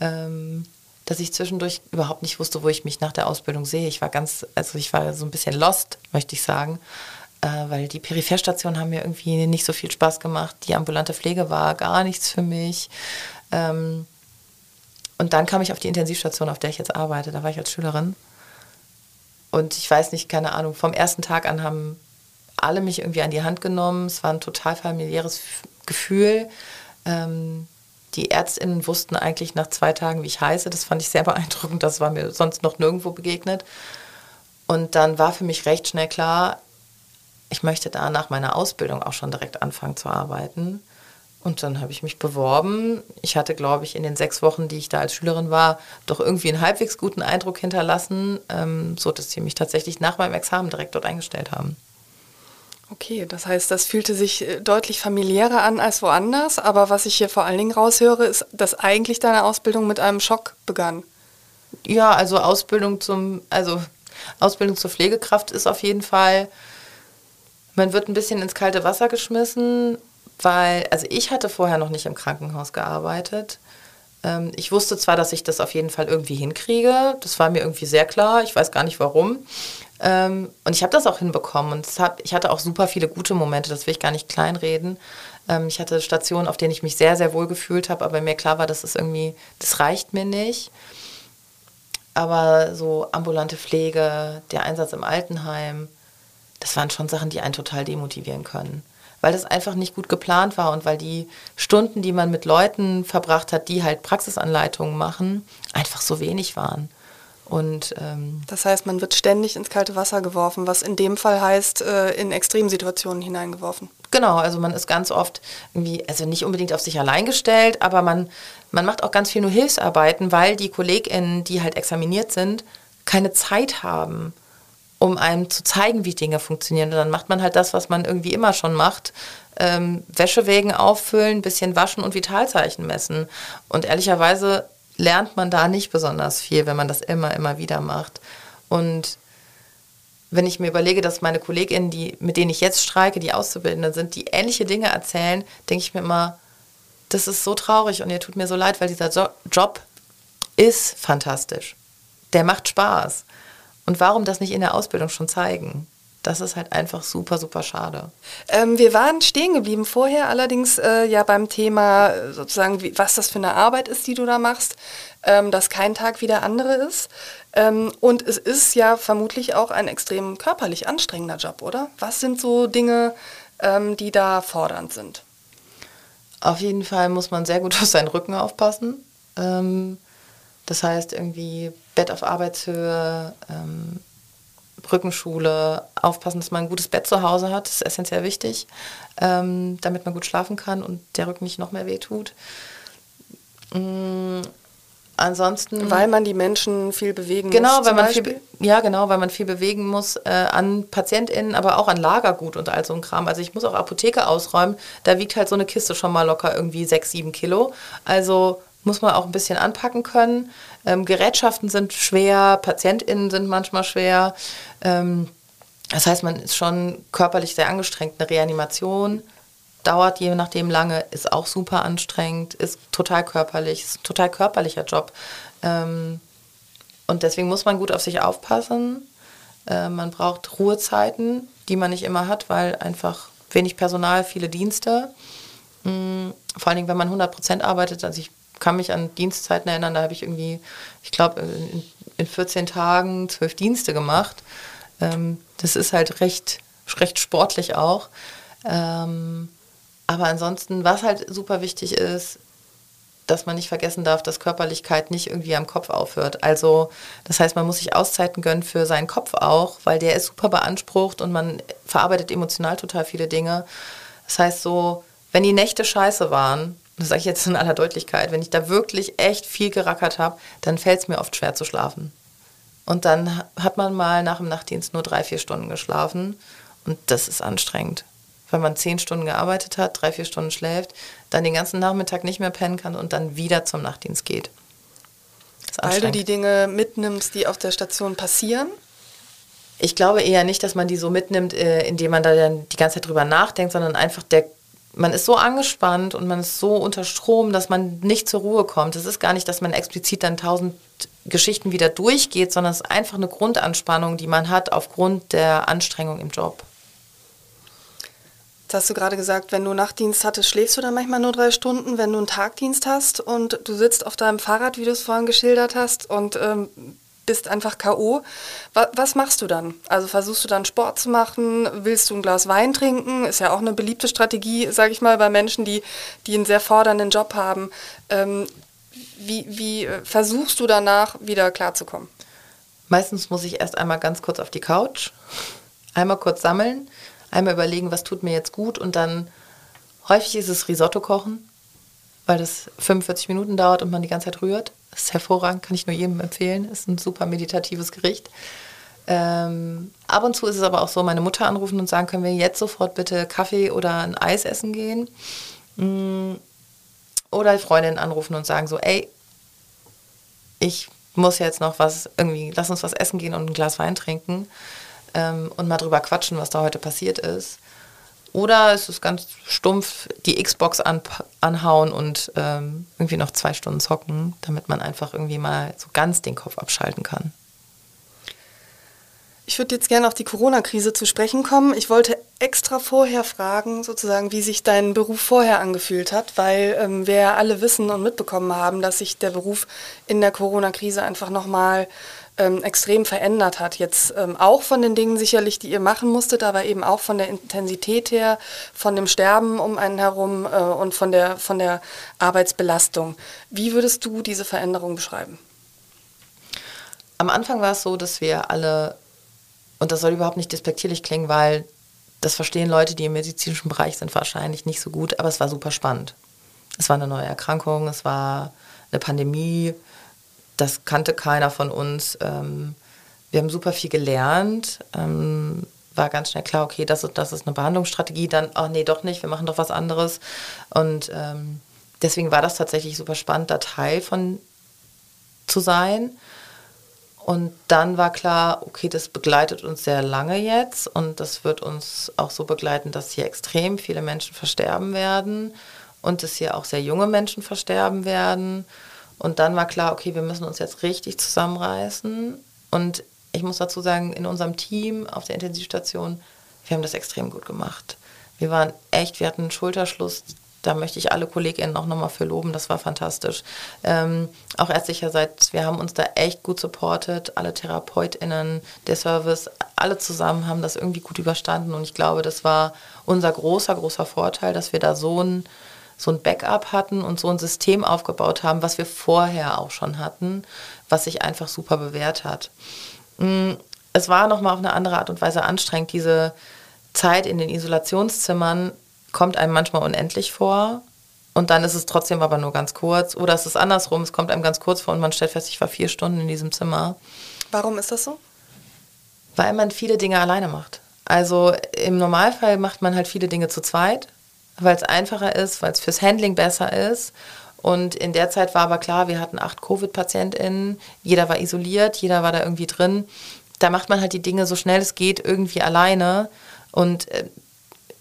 ähm, dass ich zwischendurch überhaupt nicht wusste, wo ich mich nach der Ausbildung sehe. Ich war ganz, also ich war so ein bisschen lost, möchte ich sagen weil die Peripherstationen haben mir irgendwie nicht so viel Spaß gemacht. Die ambulante Pflege war gar nichts für mich. Ähm, und dann kam ich auf die Intensivstation, auf der ich jetzt arbeite. Da war ich als Schülerin. Und ich weiß nicht, keine Ahnung, vom ersten Tag an haben alle mich irgendwie an die Hand genommen. Es war ein total familiäres Gefühl. Ähm, die Ärztinnen wussten eigentlich nach zwei Tagen, wie ich heiße. Das fand ich sehr beeindruckend. Das war mir sonst noch nirgendwo begegnet. Und dann war für mich recht schnell klar, ich möchte da nach meiner Ausbildung auch schon direkt anfangen zu arbeiten. Und dann habe ich mich beworben. Ich hatte, glaube ich, in den sechs Wochen, die ich da als Schülerin war, doch irgendwie einen halbwegs guten Eindruck hinterlassen, ähm, so dass sie mich tatsächlich nach meinem Examen direkt dort eingestellt haben. Okay, das heißt, das fühlte sich äh, deutlich familiärer an als woanders. Aber was ich hier vor allen Dingen raushöre, ist, dass eigentlich deine Ausbildung mit einem Schock begann. Ja, also Ausbildung zum, also Ausbildung zur Pflegekraft ist auf jeden Fall man wird ein bisschen ins kalte Wasser geschmissen, weil, also ich hatte vorher noch nicht im Krankenhaus gearbeitet. Ähm, ich wusste zwar, dass ich das auf jeden Fall irgendwie hinkriege, das war mir irgendwie sehr klar, ich weiß gar nicht warum. Ähm, und ich habe das auch hinbekommen. Und ich hatte auch super viele gute Momente, das will ich gar nicht kleinreden. Ähm, ich hatte Stationen, auf denen ich mich sehr, sehr wohl gefühlt habe, aber mir klar war, das ist irgendwie, das reicht mir nicht. Aber so ambulante Pflege, der Einsatz im Altenheim, das waren schon Sachen, die einen total demotivieren können. Weil das einfach nicht gut geplant war und weil die Stunden, die man mit Leuten verbracht hat, die halt Praxisanleitungen machen, einfach so wenig waren. Und, ähm, das heißt, man wird ständig ins kalte Wasser geworfen, was in dem Fall heißt, äh, in Extremsituationen hineingeworfen. Genau, also man ist ganz oft irgendwie, also nicht unbedingt auf sich allein gestellt, aber man, man macht auch ganz viel nur Hilfsarbeiten, weil die KollegInnen, die halt examiniert sind, keine Zeit haben, um einem zu zeigen, wie Dinge funktionieren. Und dann macht man halt das, was man irgendwie immer schon macht. Ähm, Wäschewägen auffüllen, bisschen waschen und Vitalzeichen messen. Und ehrlicherweise lernt man da nicht besonders viel, wenn man das immer, immer wieder macht. Und wenn ich mir überlege, dass meine Kolleginnen, die, mit denen ich jetzt streike, die Auszubildenden sind, die ähnliche Dinge erzählen, denke ich mir immer, das ist so traurig und ihr tut mir so leid, weil dieser jo Job ist fantastisch. Der macht Spaß. Und warum das nicht in der Ausbildung schon zeigen? das ist halt einfach super, super schade. Ähm, wir waren stehen geblieben vorher, allerdings äh, ja beim Thema äh, sozusagen, wie, was das für eine Arbeit ist, die du da machst, ähm, dass kein Tag wie der andere ist. Ähm, und es ist ja vermutlich auch ein extrem körperlich anstrengender Job, oder? Was sind so Dinge, ähm, die da fordernd sind? Auf jeden Fall muss man sehr gut auf seinen Rücken aufpassen. Ähm, das heißt irgendwie Bett auf Arbeitshöhe, ähm, Rückenschule, aufpassen, dass man ein gutes Bett zu Hause hat, das ist essentiell wichtig, ähm, damit man gut schlafen kann und der Rücken nicht noch mehr wehtut. Mhm. Ansonsten. Weil man die Menschen viel bewegen genau, muss. Weil man viel, ja, genau, weil man viel bewegen muss äh, an PatientInnen, aber auch an Lagergut und all so ein Kram. Also ich muss auch Apotheke ausräumen. Da wiegt halt so eine Kiste schon mal locker irgendwie sechs, sieben Kilo. Also muss man auch ein bisschen anpacken können. Ähm, Gerätschaften sind schwer, PatientInnen sind manchmal schwer. Ähm, das heißt, man ist schon körperlich sehr angestrengt. Eine Reanimation dauert je nachdem lange, ist auch super anstrengend, ist total körperlich, ist ein total körperlicher Job. Ähm, und deswegen muss man gut auf sich aufpassen. Äh, man braucht Ruhezeiten, die man nicht immer hat, weil einfach wenig Personal, viele Dienste. Mm, vor allen Dingen, wenn man 100 Prozent arbeitet. Also ich kann mich an Dienstzeiten erinnern, da habe ich irgendwie, ich glaube, in, in, 14 Tagen zwölf Dienste gemacht. Ähm, das ist halt recht, recht sportlich auch. Ähm, aber ansonsten, was halt super wichtig ist, dass man nicht vergessen darf, dass Körperlichkeit nicht irgendwie am Kopf aufhört. Also das heißt, man muss sich Auszeiten gönnen für seinen Kopf auch, weil der ist super beansprucht und man verarbeitet emotional total viele Dinge. Das heißt so, wenn die Nächte scheiße waren, das sage ich jetzt in aller Deutlichkeit, wenn ich da wirklich echt viel gerackert habe, dann fällt es mir oft schwer zu schlafen. Und dann hat man mal nach dem Nachtdienst nur drei, vier Stunden geschlafen und das ist anstrengend. Weil man zehn Stunden gearbeitet hat, drei, vier Stunden schläft, dann den ganzen Nachmittag nicht mehr pennen kann und dann wieder zum Nachtdienst geht. Weil du die Dinge mitnimmst, die auf der Station passieren? Ich glaube eher nicht, dass man die so mitnimmt, äh, indem man da dann die ganze Zeit drüber nachdenkt, sondern einfach der man ist so angespannt und man ist so unter Strom, dass man nicht zur Ruhe kommt. Es ist gar nicht, dass man explizit dann tausend Geschichten wieder durchgeht, sondern es ist einfach eine Grundanspannung, die man hat aufgrund der Anstrengung im Job. Jetzt hast du gerade gesagt, wenn du Nachtdienst hattest, schläfst du dann manchmal nur drei Stunden. Wenn du einen Tagdienst hast und du sitzt auf deinem Fahrrad, wie du es vorhin geschildert hast, und ähm, bist einfach K.O. Was, machst du dann? Also versuchst du dann Sport zu machen? Willst du ein Glas Wein trinken? Ist ja auch eine beliebte Strategie, sage ich mal, bei Menschen, die, die einen sehr fordernden Job haben. Ähm, wie, wie äh, versuchst du danach wieder klarzukommen? Meistens muss ich erst einmal ganz kurz auf die Couch, einmal kurz sammeln, einmal überlegen, was tut mir jetzt gut und dann häufig ist es Risotto kochen, weil das 45 Minuten dauert und man die ganze Zeit rührt. Das ist hervorragend, kann ich nur jedem empfehlen. Ist ein super meditatives Gericht. Ähm, ab und zu ist es aber auch so, meine Mutter anrufen und sagen, können wir jetzt sofort bitte Kaffee oder ein Eis essen gehen? Mm, oder Freundinnen anrufen und sagen so, ey, ich muss jetzt noch was irgendwie, lass uns was essen gehen und ein Glas Wein trinken ähm, und mal drüber quatschen, was da heute passiert ist. Oder es ist ganz stumpf die Xbox an, anhauen und ähm, irgendwie noch zwei Stunden zocken, damit man einfach irgendwie mal so ganz den Kopf abschalten kann. Ich würde jetzt gerne auf die Corona-Krise zu sprechen kommen. Ich wollte extra vorher fragen, sozusagen, wie sich dein Beruf vorher angefühlt hat, weil ähm, wir ja alle wissen und mitbekommen haben, dass sich der Beruf in der Corona-Krise einfach nochmal ähm, extrem verändert hat. Jetzt ähm, auch von den Dingen sicherlich, die ihr machen musstet, aber eben auch von der Intensität her, von dem Sterben um einen herum äh, und von der, von der Arbeitsbelastung. Wie würdest du diese Veränderung beschreiben? Am Anfang war es so, dass wir alle und das soll überhaupt nicht despektierlich klingen, weil das verstehen Leute, die im medizinischen Bereich sind, wahrscheinlich nicht so gut, aber es war super spannend. Es war eine neue Erkrankung, es war eine Pandemie, das kannte keiner von uns. Ähm, wir haben super viel gelernt, ähm, war ganz schnell klar, okay, das, das ist eine Behandlungsstrategie, dann, ach nee, doch nicht, wir machen doch was anderes. Und ähm, deswegen war das tatsächlich super spannend, da Teil von zu sein. Und dann war klar, okay, das begleitet uns sehr lange jetzt und das wird uns auch so begleiten, dass hier extrem viele Menschen versterben werden und dass hier auch sehr junge Menschen versterben werden. Und dann war klar, okay, wir müssen uns jetzt richtig zusammenreißen. Und ich muss dazu sagen, in unserem Team auf der Intensivstation, wir haben das extrem gut gemacht. Wir waren echt, wir hatten einen Schulterschluss da möchte ich alle KollegInnen auch nochmal für loben, das war fantastisch. Ähm, auch ärztlicherseits, wir haben uns da echt gut supportet, alle TherapeutInnen, der Service, alle zusammen haben das irgendwie gut überstanden und ich glaube, das war unser großer, großer Vorteil, dass wir da so ein, so ein Backup hatten und so ein System aufgebaut haben, was wir vorher auch schon hatten, was sich einfach super bewährt hat. Mm, es war nochmal auf eine andere Art und Weise anstrengend, diese Zeit in den Isolationszimmern kommt einem manchmal unendlich vor und dann ist es trotzdem aber nur ganz kurz. Oder es ist andersrum, es kommt einem ganz kurz vor und man stellt fest, ich war vier Stunden in diesem Zimmer. Warum ist das so? Weil man viele Dinge alleine macht. Also im Normalfall macht man halt viele Dinge zu zweit, weil es einfacher ist, weil es fürs Handling besser ist. Und in der Zeit war aber klar, wir hatten acht Covid-PatientInnen, jeder war isoliert, jeder war da irgendwie drin. Da macht man halt die Dinge so schnell es geht irgendwie alleine. Und äh,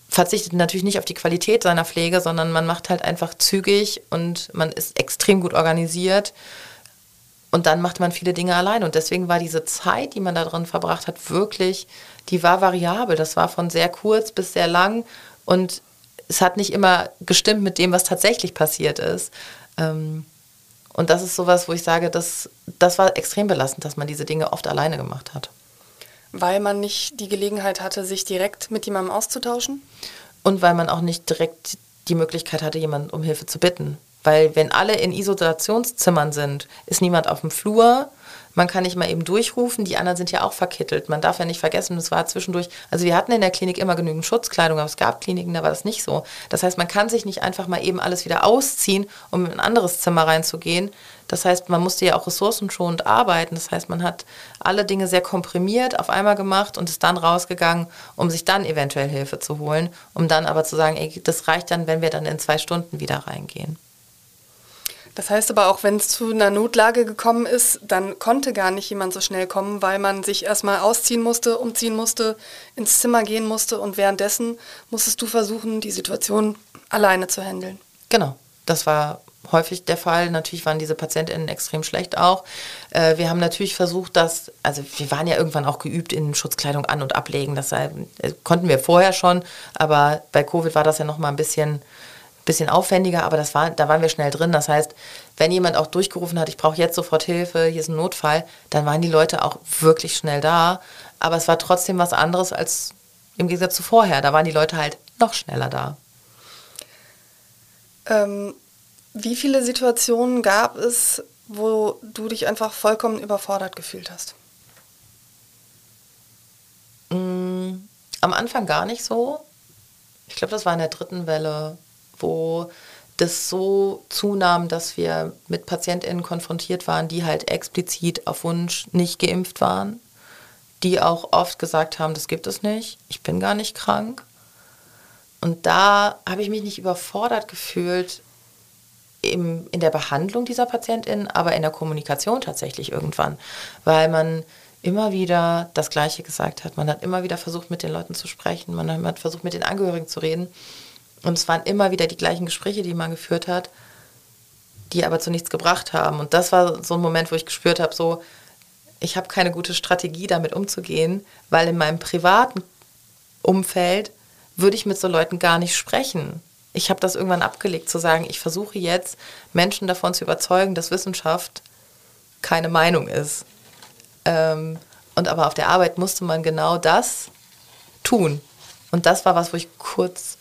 verzichtet natürlich nicht auf die Qualität seiner Pflege, sondern man macht halt einfach zügig und man ist extrem gut organisiert. Und dann macht man viele Dinge allein. Und deswegen war diese Zeit, die man da drin verbracht hat, wirklich, die war variabel. Das war von sehr kurz bis sehr lang. Und es hat nicht immer gestimmt mit dem, was tatsächlich passiert ist. Ähm, und das ist sowas, wo ich sage, das, das war extrem belastend, dass man diese Dinge oft alleine gemacht hat. Weil man nicht die Gelegenheit hatte, sich direkt mit jemandem auszutauschen? Und weil man auch nicht direkt die Möglichkeit hatte, jemanden um Hilfe zu bitten. Weil wenn alle in Isolationszimmern sind, ist niemand auf dem Flur, man kann nicht mal eben durchrufen, die anderen sind ja auch verkittelt. Man darf ja nicht vergessen, es war zwischendurch, also wir hatten in der Klinik immer genügend Schutzkleidung, aber es gab Kliniken, da war das nicht so. Das heißt, man kann sich nicht einfach mal eben alles wieder ausziehen, um in ein anderes Zimmer reinzugehen. Das heißt, man musste ja auch ressourcenschonend arbeiten. Das heißt, man hat alle Dinge sehr komprimiert auf einmal gemacht und ist dann rausgegangen, um sich dann eventuell Hilfe zu holen, um dann aber zu sagen, ey, das reicht dann, wenn wir dann in zwei Stunden wieder reingehen. Das heißt aber auch, wenn es zu einer Notlage gekommen ist, dann konnte gar nicht jemand so schnell kommen, weil man sich erstmal ausziehen musste, umziehen musste, ins Zimmer gehen musste und währenddessen musstest du versuchen, die Situation alleine zu handeln. Genau, das war häufig der Fall. Natürlich waren diese PatientInnen extrem schlecht auch. Äh, wir haben natürlich versucht, dass, also wir waren ja irgendwann auch geübt in Schutzkleidung an- und ablegen. Das äh, konnten wir vorher schon, aber bei Covid war das ja nochmal ein bisschen bisschen aufwendiger, aber das war, da waren wir schnell drin. Das heißt, wenn jemand auch durchgerufen hat, ich brauche jetzt sofort Hilfe, hier ist ein Notfall, dann waren die Leute auch wirklich schnell da. Aber es war trotzdem was anderes als im Gegensatz zu vorher. Da waren die Leute halt noch schneller da. Ähm, wie viele Situationen gab es, wo du dich einfach vollkommen überfordert gefühlt hast? Mm, am Anfang gar nicht so. Ich glaube, das war in der dritten Welle wo das so zunahm, dass wir mit PatientInnen konfrontiert waren, die halt explizit auf Wunsch nicht geimpft waren, die auch oft gesagt haben, das gibt es nicht, ich bin gar nicht krank. Und da habe ich mich nicht überfordert gefühlt im, in der Behandlung dieser PatientInnen, aber in der Kommunikation tatsächlich irgendwann, weil man immer wieder das Gleiche gesagt hat. Man hat immer wieder versucht, mit den Leuten zu sprechen, man hat versucht, mit den Angehörigen zu reden. Und es waren immer wieder die gleichen Gespräche, die man geführt hat, die aber zu nichts gebracht haben. Und das war so ein Moment, wo ich gespürt habe, so, ich habe keine gute Strategie, damit umzugehen, weil in meinem privaten Umfeld würde ich mit so Leuten gar nicht sprechen. Ich habe das irgendwann abgelegt, zu sagen, ich versuche jetzt Menschen davon zu überzeugen, dass Wissenschaft keine Meinung ist. Ähm, und aber auf der Arbeit musste man genau das tun. Und das war was, wo ich kurz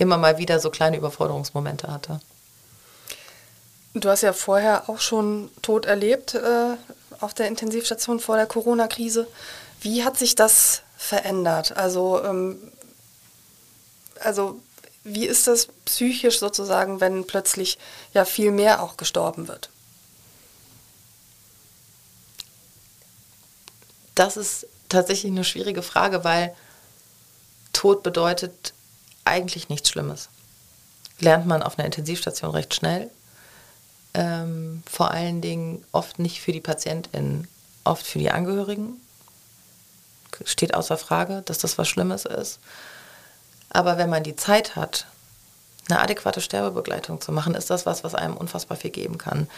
immer mal wieder so kleine Überforderungsmomente hatte. Du hast ja vorher auch schon Tod erlebt äh, auf der Intensivstation vor der Corona-Krise. Wie hat sich das verändert? Also, ähm, also wie ist das psychisch sozusagen, wenn plötzlich ja viel mehr auch gestorben wird? Das ist tatsächlich eine schwierige Frage, weil Tod bedeutet eigentlich nichts Schlimmes. Lernt man auf einer Intensivstation recht schnell. Ähm, vor allen Dingen oft nicht für die PatientInnen, oft für die Angehörigen. Steht außer Frage, dass das was Schlimmes ist. Aber wenn man die Zeit hat, eine adäquate Sterbebegleitung zu machen, ist das was, was einem unfassbar viel geben kann.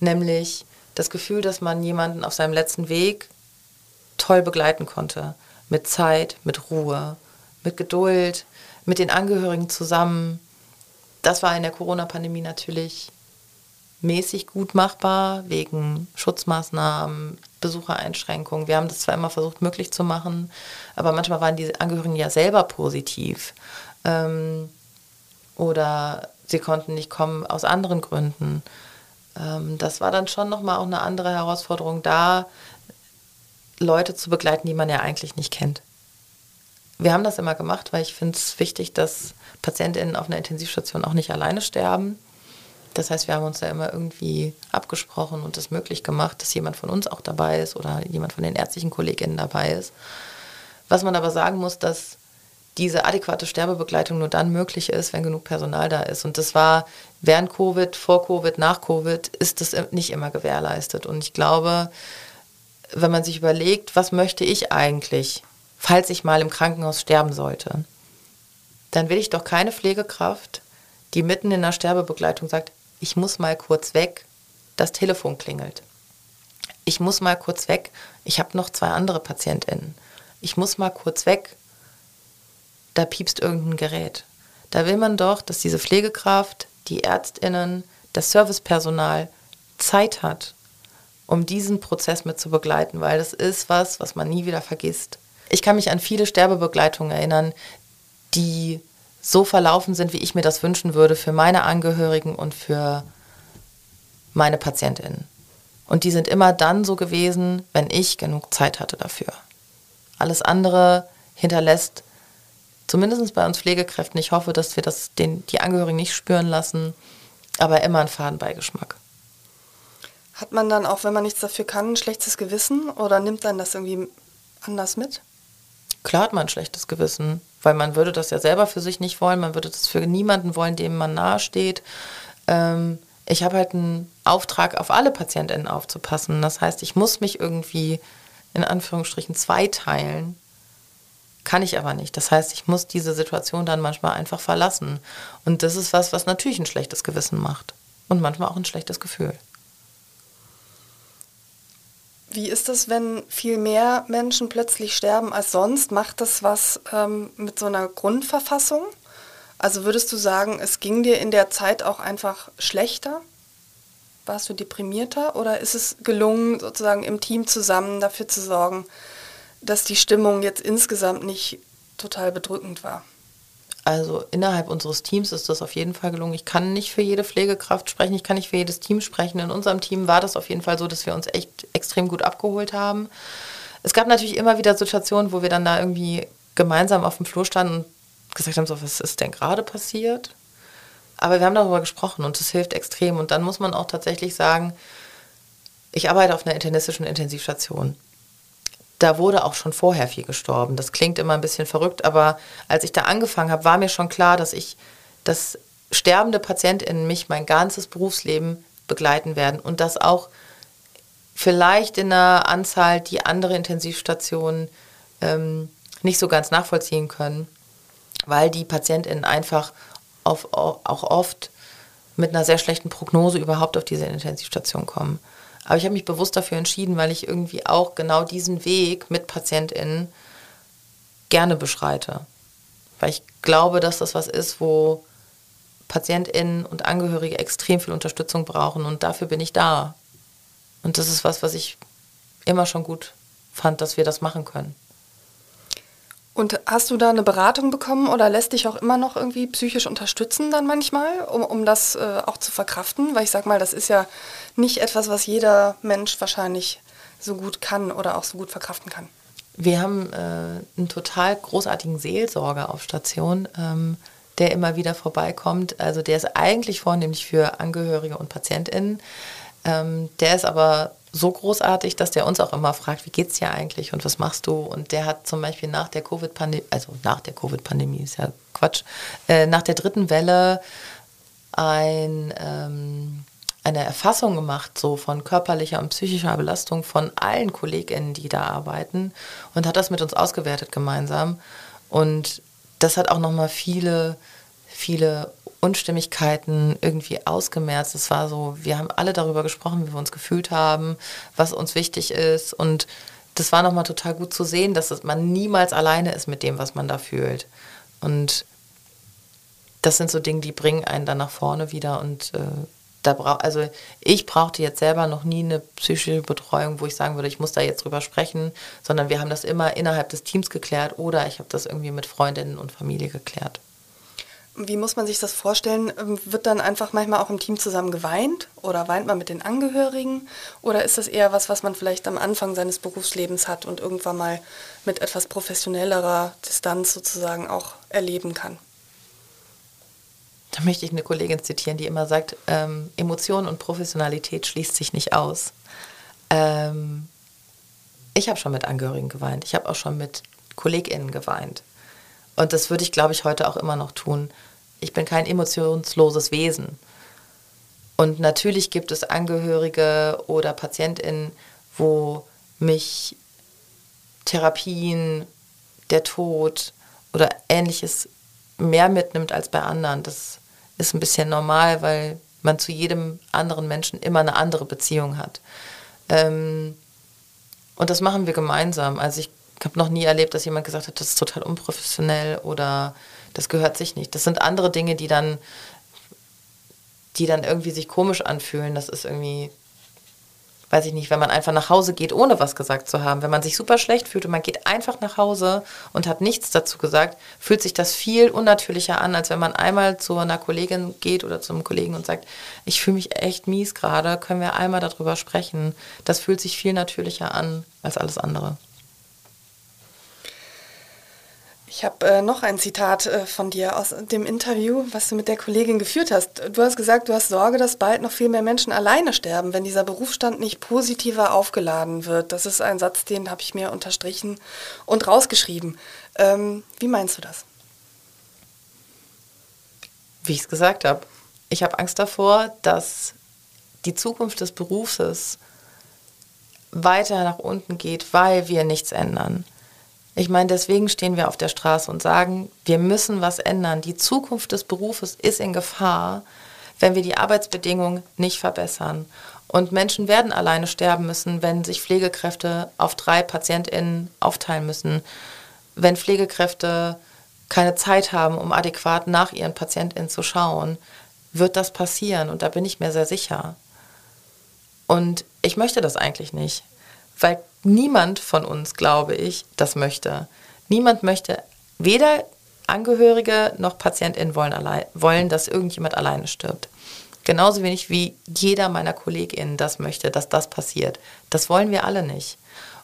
Nämlich das Gefühl, dass man jemanden auf seinem letzten Weg toll begleiten konnte. Mit Zeit, mit Ruhe, mit Geduld, mit den Angehörigen zusammen. Das war in der Corona-Pandemie natürlich mäßig gut machbar, wegen Schutzmaßnahmen, Besuchereinschränkungen. Wir haben das zwar immer versucht möglich zu machen, aber manchmal waren die Angehörigen ja selber positiv. Ähm, oder sie konnten nicht kommen aus anderen Gründen. Ähm, das war dann schon nochmal auch eine andere Herausforderung, da Leute zu begleiten, die man ja eigentlich nicht kennt. Wir haben das immer gemacht, weil ich finde es wichtig, dass PatientInnen auf einer Intensivstation auch nicht alleine sterben. Das heißt, wir haben uns da immer irgendwie abgesprochen und es möglich gemacht, dass jemand von uns auch dabei ist oder jemand von den ärztlichen KollegInnen dabei ist. Was man aber sagen muss, dass diese adäquate Sterbebegleitung nur dann möglich ist, wenn genug Personal da ist. Und das war während Covid, vor Covid, nach Covid, ist das nicht immer gewährleistet. Und ich glaube, wenn man sich überlegt, was möchte ich eigentlich, falls ich mal im Krankenhaus sterben sollte, dann will ich doch keine Pflegekraft, die mitten in der Sterbebegleitung sagt, ich muss mal kurz weg, das Telefon klingelt. Ich muss mal kurz weg, ich habe noch zwei andere Patientinnen. Ich muss mal kurz weg, da piepst irgendein Gerät. Da will man doch, dass diese Pflegekraft, die Ärztinnen, das Servicepersonal Zeit hat, um diesen Prozess mit zu begleiten, weil das ist was, was man nie wieder vergisst. Ich kann mich an viele Sterbebegleitungen erinnern, die so verlaufen sind, wie ich mir das wünschen würde für meine Angehörigen und für meine Patientinnen. Und die sind immer dann so gewesen, wenn ich genug Zeit hatte dafür. Alles andere hinterlässt zumindest bei uns Pflegekräften, ich hoffe, dass wir das den, die Angehörigen nicht spüren lassen, aber immer einen Fadenbeigeschmack. Hat man dann auch, wenn man nichts dafür kann, ein schlechtes Gewissen oder nimmt dann das irgendwie anders mit? Klar hat man ein schlechtes Gewissen, weil man würde das ja selber für sich nicht wollen, man würde das für niemanden wollen, dem man nahesteht. Ähm, ich habe halt einen Auftrag, auf alle Patientinnen aufzupassen. Das heißt, ich muss mich irgendwie in Anführungsstrichen zweiteilen kann ich aber nicht. Das heißt, ich muss diese Situation dann manchmal einfach verlassen. Und das ist was, was natürlich ein schlechtes Gewissen macht. Und manchmal auch ein schlechtes Gefühl. Wie ist es, wenn viel mehr Menschen plötzlich sterben als sonst? Macht das was ähm, mit so einer Grundverfassung? Also würdest du sagen, es ging dir in der Zeit auch einfach schlechter? Warst du deprimierter? Oder ist es gelungen, sozusagen im Team zusammen dafür zu sorgen, dass die Stimmung jetzt insgesamt nicht total bedrückend war? Also innerhalb unseres Teams ist das auf jeden Fall gelungen. Ich kann nicht für jede Pflegekraft sprechen, ich kann nicht für jedes Team sprechen. In unserem Team war das auf jeden Fall so, dass wir uns echt extrem gut abgeholt haben. Es gab natürlich immer wieder Situationen, wo wir dann da irgendwie gemeinsam auf dem Flur standen und gesagt haben, so, was ist denn gerade passiert? Aber wir haben darüber gesprochen und es hilft extrem. Und dann muss man auch tatsächlich sagen, ich arbeite auf einer internistischen Intensivstation da wurde auch schon vorher viel gestorben. Das klingt immer ein bisschen verrückt, aber als ich da angefangen habe, war mir schon klar, dass ich, dass sterbende PatientInnen mich mein ganzes Berufsleben begleiten werden und das auch vielleicht in einer Anzahl, die andere Intensivstationen ähm, nicht so ganz nachvollziehen können, weil die PatientInnen einfach auf, auch oft mit einer sehr schlechten Prognose überhaupt auf diese Intensivstation kommen. Aber ich habe mich bewusst dafür entschieden, weil ich irgendwie auch genau diesen Weg mit PatientInnen gerne beschreite. Weil ich glaube, dass das was ist, wo PatientInnen und Angehörige extrem viel Unterstützung brauchen und dafür bin ich da. Und das ist was, was ich immer schon gut fand, dass wir das machen können. Und hast du da eine Beratung bekommen oder lässt dich auch immer noch irgendwie psychisch unterstützen dann manchmal, um, um das äh, auch zu verkraften? Weil ich sag mal, das ist ja nicht etwas, was jeder Mensch wahrscheinlich so gut kann oder auch so gut verkraften kann. Wir haben äh, einen total großartigen Seelsorger auf Station, ähm, der immer wieder vorbeikommt. Also der ist eigentlich vornehmlich für Angehörige und PatientInnen. Ähm, der ist aber so großartig, dass der uns auch immer fragt, wie geht's dir eigentlich und was machst du? Und der hat zum Beispiel nach der Covid-Pandemie, also nach der Covid-Pandemie ist ja Quatsch, äh, nach der dritten Welle ein, ähm, eine Erfassung gemacht, so von körperlicher und psychischer Belastung von allen KollegInnen, die da arbeiten und hat das mit uns ausgewertet gemeinsam. Und das hat auch nochmal viele, viele Unstimmigkeiten irgendwie ausgemerzt. Es war so, wir haben alle darüber gesprochen, wie wir uns gefühlt haben, was uns wichtig ist. Und das war nochmal total gut zu sehen, dass man niemals alleine ist mit dem, was man da fühlt. Und das sind so Dinge, die bringen einen dann nach vorne wieder. Und äh, da brauch, also ich brauchte jetzt selber noch nie eine psychische Betreuung, wo ich sagen würde, ich muss da jetzt drüber sprechen, sondern wir haben das immer innerhalb des Teams geklärt oder ich habe das irgendwie mit Freundinnen und Familie geklärt. Wie muss man sich das vorstellen? Ähm, wird dann einfach manchmal auch im Team zusammen geweint oder weint man mit den Angehörigen? Oder ist das eher was, was man vielleicht am Anfang seines Berufslebens hat und irgendwann mal mit etwas professionellerer Distanz sozusagen auch erleben kann? Da möchte ich eine Kollegin zitieren, die immer sagt, ähm, Emotion und Professionalität schließt sich nicht aus. Ähm, ich habe schon mit Angehörigen geweint. Ich habe auch schon mit KollegInnen geweint. Und das würde ich, glaube ich, heute auch immer noch tun. Ich bin kein emotionsloses Wesen. Und natürlich gibt es Angehörige oder PatientInnen, wo mich Therapien, der Tod oder ähnliches mehr mitnimmt als bei anderen. Das ist ein bisschen normal, weil man zu jedem anderen Menschen immer eine andere Beziehung hat. Ähm, und das machen wir gemeinsam. Also ich ich habe noch nie erlebt, dass jemand gesagt hat, das ist total unprofessionell oder das gehört sich nicht. Das sind andere Dinge, die dann, die dann irgendwie sich komisch anfühlen. Das ist irgendwie, weiß ich nicht, wenn man einfach nach Hause geht, ohne was gesagt zu haben. Wenn man sich super schlecht fühlt und man geht einfach nach Hause und hat nichts dazu gesagt, fühlt sich das viel unnatürlicher an, als wenn man einmal zu einer Kollegin geht oder zum Kollegen und sagt, ich fühle mich echt mies gerade, können wir einmal darüber sprechen. Das fühlt sich viel natürlicher an als alles andere. Ich habe äh, noch ein Zitat äh, von dir aus dem Interview, was du mit der Kollegin geführt hast. Du hast gesagt, du hast Sorge, dass bald noch viel mehr Menschen alleine sterben, wenn dieser Berufsstand nicht positiver aufgeladen wird. Das ist ein Satz, den habe ich mir unterstrichen und rausgeschrieben. Ähm, wie meinst du das? Wie ich es gesagt habe. Ich habe Angst davor, dass die Zukunft des Berufes weiter nach unten geht, weil wir nichts ändern. Ich meine, deswegen stehen wir auf der Straße und sagen, wir müssen was ändern. Die Zukunft des Berufes ist in Gefahr, wenn wir die Arbeitsbedingungen nicht verbessern. Und Menschen werden alleine sterben müssen, wenn sich Pflegekräfte auf drei PatientInnen aufteilen müssen. Wenn Pflegekräfte keine Zeit haben, um adäquat nach ihren PatientInnen zu schauen, wird das passieren. Und da bin ich mir sehr sicher. Und ich möchte das eigentlich nicht, weil niemand von uns, glaube ich, das möchte. Niemand möchte, weder Angehörige noch PatientInnen wollen, wollen, dass irgendjemand alleine stirbt. Genauso wenig wie jeder meiner KollegInnen das möchte, dass das passiert. Das wollen wir alle nicht.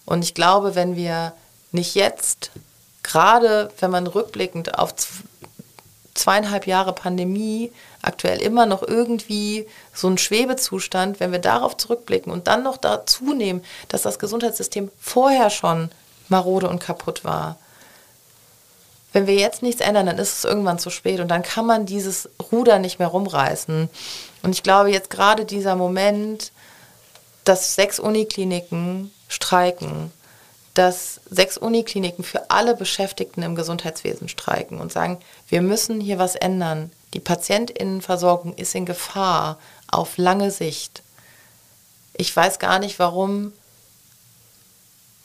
Und ich glaube, wenn wir nicht jetzt, gerade wenn man rückblickend auf zweieinhalb Jahre Pandemie aktuell immer noch irgendwie so ein Schwebezustand, wenn wir darauf zurückblicken und dann noch dazu nehmen, dass das Gesundheitssystem vorher schon marode und kaputt war. Wenn wir jetzt nichts ändern, dann ist es irgendwann zu spät und dann kann man dieses Ruder nicht mehr rumreißen. Und ich glaube jetzt gerade dieser Moment, dass sechs Unikliniken streiken, dass sechs Unikliniken für alle Beschäftigten im Gesundheitswesen streiken und sagen, wir müssen hier was ändern. Die Patientinnenversorgung ist in Gefahr auf lange Sicht. Ich weiß gar nicht, warum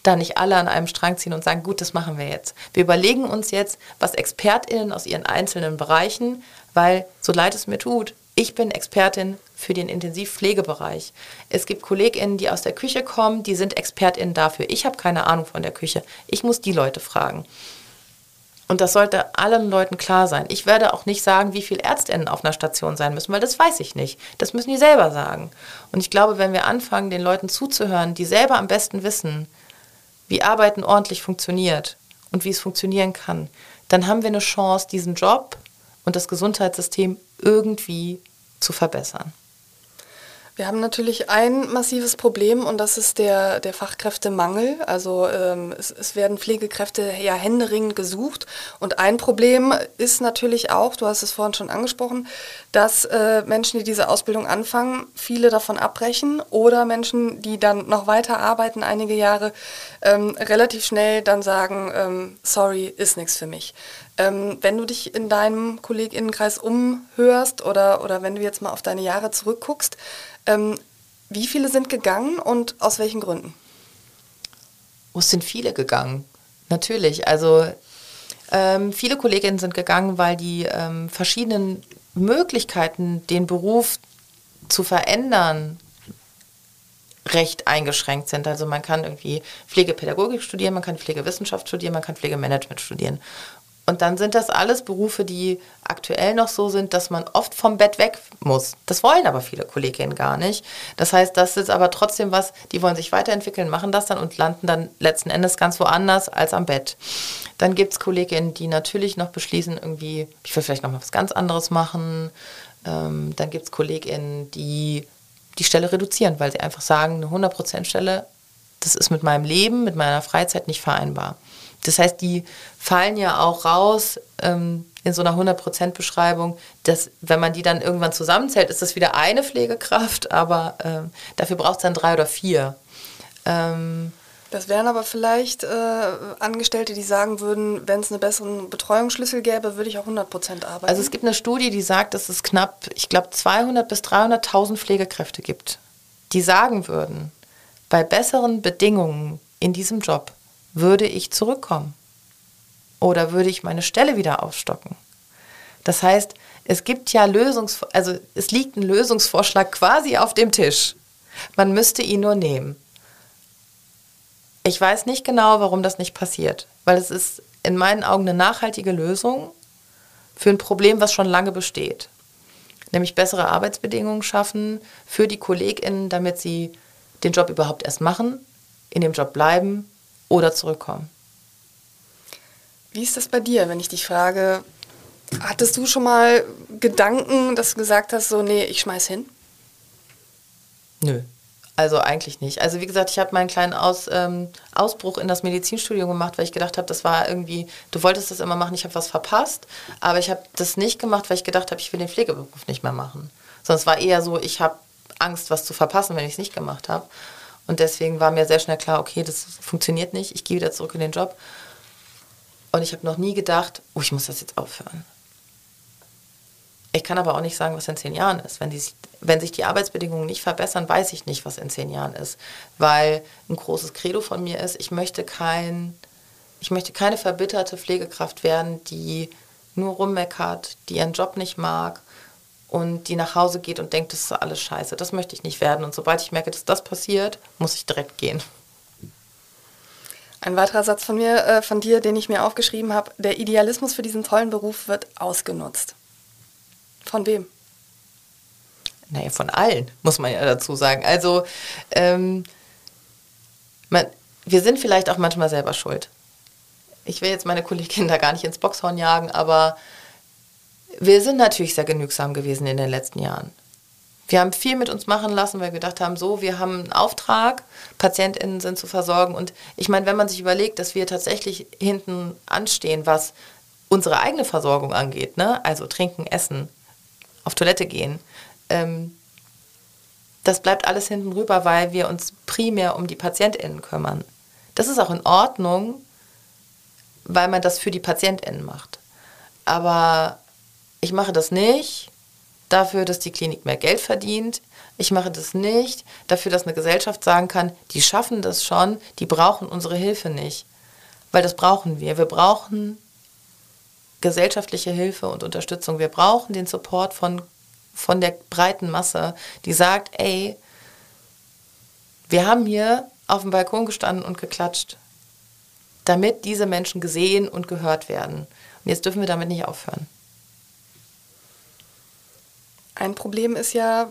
da nicht alle an einem Strang ziehen und sagen, gut, das machen wir jetzt. Wir überlegen uns jetzt, was ExpertInnen aus ihren einzelnen Bereichen, weil so leid es mir tut, ich bin Expertin für den Intensivpflegebereich. Es gibt KollegInnen, die aus der Küche kommen, die sind ExpertInnen dafür. Ich habe keine Ahnung von der Küche. Ich muss die Leute fragen. Und das sollte allen Leuten klar sein. Ich werde auch nicht sagen, wie viele ÄrztInnen auf einer Station sein müssen, weil das weiß ich nicht. Das müssen die selber sagen. Und ich glaube, wenn wir anfangen, den Leuten zuzuhören, die selber am besten wissen, wie Arbeiten ordentlich funktioniert und wie es funktionieren kann, dann haben wir eine Chance, diesen Job und das Gesundheitssystem irgendwie zu verbessern. Wir haben natürlich ein massives Problem und das ist der, der Fachkräftemangel. Also ähm, es, es, werden Pflegekräfte ja händeringend gesucht. Und ein Problem ist natürlich auch, du hast es vorhin schon angesprochen, dass äh, Menschen, die diese Ausbildung anfangen, viele davon abbrechen oder Menschen, die dann noch weiter arbeiten, einige Jahre, ähm, relativ schnell dann sagen, ähm, sorry, ist nichts für mich. Ähm, wenn du dich in deinem Kolleginnenkreis umhörst oder, oder wenn du jetzt mal auf deine Jahre zurückguckst, ähm, wie viele sind gegangen und aus welchen Gründen? Oh, es sind viele gegangen. Natürlich. Also ähm, viele Kolleginnen sind gegangen, weil die ähm, verschiedenen Möglichkeiten, den Beruf zu verändern, recht eingeschränkt sind. Also man kann irgendwie Pflegepädagogik studieren, man kann Pflegewissenschaft studieren, man kann Pflegemanagement studieren. Und dann sind das alles Berufe, die aktuell noch so sind, dass man oft vom Bett weg muss. Das wollen aber viele Kolleginnen gar nicht. Das heißt, das ist aber trotzdem was, die wollen sich weiterentwickeln, machen das dann und landen dann letzten Endes ganz woanders als am Bett. Dann gibt es Kolleginnen, die natürlich noch beschließen, irgendwie, ich will vielleicht noch mal was ganz anderes machen. Ähm, dann gibt es Kolleginnen, die die Stelle reduzieren, weil sie einfach sagen, eine 100%-Stelle, das ist mit meinem Leben, mit meiner Freizeit nicht vereinbar. Das heißt, die fallen ja auch raus ähm, in so einer 100%-Beschreibung, dass wenn man die dann irgendwann zusammenzählt, ist das wieder eine Pflegekraft, aber ähm, dafür braucht es dann drei oder vier. Ähm, das wären aber vielleicht äh, Angestellte, die sagen würden, wenn es einen besseren Betreuungsschlüssel gäbe, würde ich auch 100% arbeiten. Also es gibt eine Studie, die sagt, dass es knapp, ich glaube, 200 bis 300.000 Pflegekräfte gibt, die sagen würden, bei besseren Bedingungen in diesem Job würde ich zurückkommen? Oder würde ich meine Stelle wieder aufstocken? Das heißt, es gibt ja Lösungs, also es liegt ein Lösungsvorschlag quasi auf dem Tisch. Man müsste ihn nur nehmen. Ich weiß nicht genau, warum das nicht passiert, weil es ist in meinen Augen eine nachhaltige Lösung für ein Problem, was schon lange besteht. Nämlich bessere Arbeitsbedingungen schaffen für die KollegInnen, damit sie den Job überhaupt erst machen, in dem Job bleiben oder zurückkommen. Wie ist das bei dir, wenn ich dich frage, hattest du schon mal Gedanken, dass du gesagt hast, so, nee, ich schmeiß hin? Nö. Also eigentlich nicht. Also wie gesagt, ich habe meinen kleinen Aus, ähm, Ausbruch in das Medizinstudium gemacht, weil ich gedacht habe, das war irgendwie, du wolltest das immer machen, ich habe was verpasst, aber ich habe das nicht gemacht, weil ich gedacht habe, ich will den Pflegeberuf nicht mehr machen. Es war eher so, ich habe Angst, was zu verpassen, wenn ich es nicht gemacht habe. Und deswegen war mir sehr schnell klar, okay, das funktioniert nicht, ich gehe wieder zurück in den Job. Und ich habe noch nie gedacht, oh, ich muss das jetzt aufhören. Ich kann aber auch nicht sagen, was in zehn Jahren ist. Wenn, die, wenn sich die Arbeitsbedingungen nicht verbessern, weiß ich nicht, was in zehn Jahren ist. Weil ein großes Credo von mir ist, ich möchte, kein, ich möchte keine verbitterte Pflegekraft werden, die nur rummeckert, die ihren Job nicht mag und die nach Hause geht und denkt, das ist alles scheiße. Das möchte ich nicht werden. Und sobald ich merke, dass das passiert, muss ich direkt gehen. Ein weiterer Satz von mir, äh, von dir, den ich mir aufgeschrieben habe: Der Idealismus für diesen tollen Beruf wird ausgenutzt. Von wem? Naja, von allen, muss man ja dazu sagen. Also, ähm, man, wir sind vielleicht auch manchmal selber schuld. Ich will jetzt meine Kollegin da gar nicht ins Boxhorn jagen, aber wir sind natürlich sehr genügsam gewesen in den letzten Jahren. Wir haben viel mit uns machen lassen, weil wir gedacht haben, so, wir haben einen Auftrag, PatientInnen sind zu versorgen. Und ich meine, wenn man sich überlegt, dass wir tatsächlich hinten anstehen, was unsere eigene Versorgung angeht, ne? also trinken, essen, auf Toilette gehen, ähm, das bleibt alles hinten rüber, weil wir uns primär um die PatientInnen kümmern. Das ist auch in Ordnung, weil man das für die PatientInnen macht. Aber ich mache das nicht dafür, dass die Klinik mehr Geld verdient. Ich mache das nicht dafür, dass eine Gesellschaft sagen kann, die schaffen das schon, die brauchen unsere Hilfe nicht. Weil das brauchen wir. Wir brauchen gesellschaftliche Hilfe und Unterstützung. Wir brauchen den Support von, von der breiten Masse, die sagt, ey, wir haben hier auf dem Balkon gestanden und geklatscht, damit diese Menschen gesehen und gehört werden. Und jetzt dürfen wir damit nicht aufhören. Ein Problem ist ja,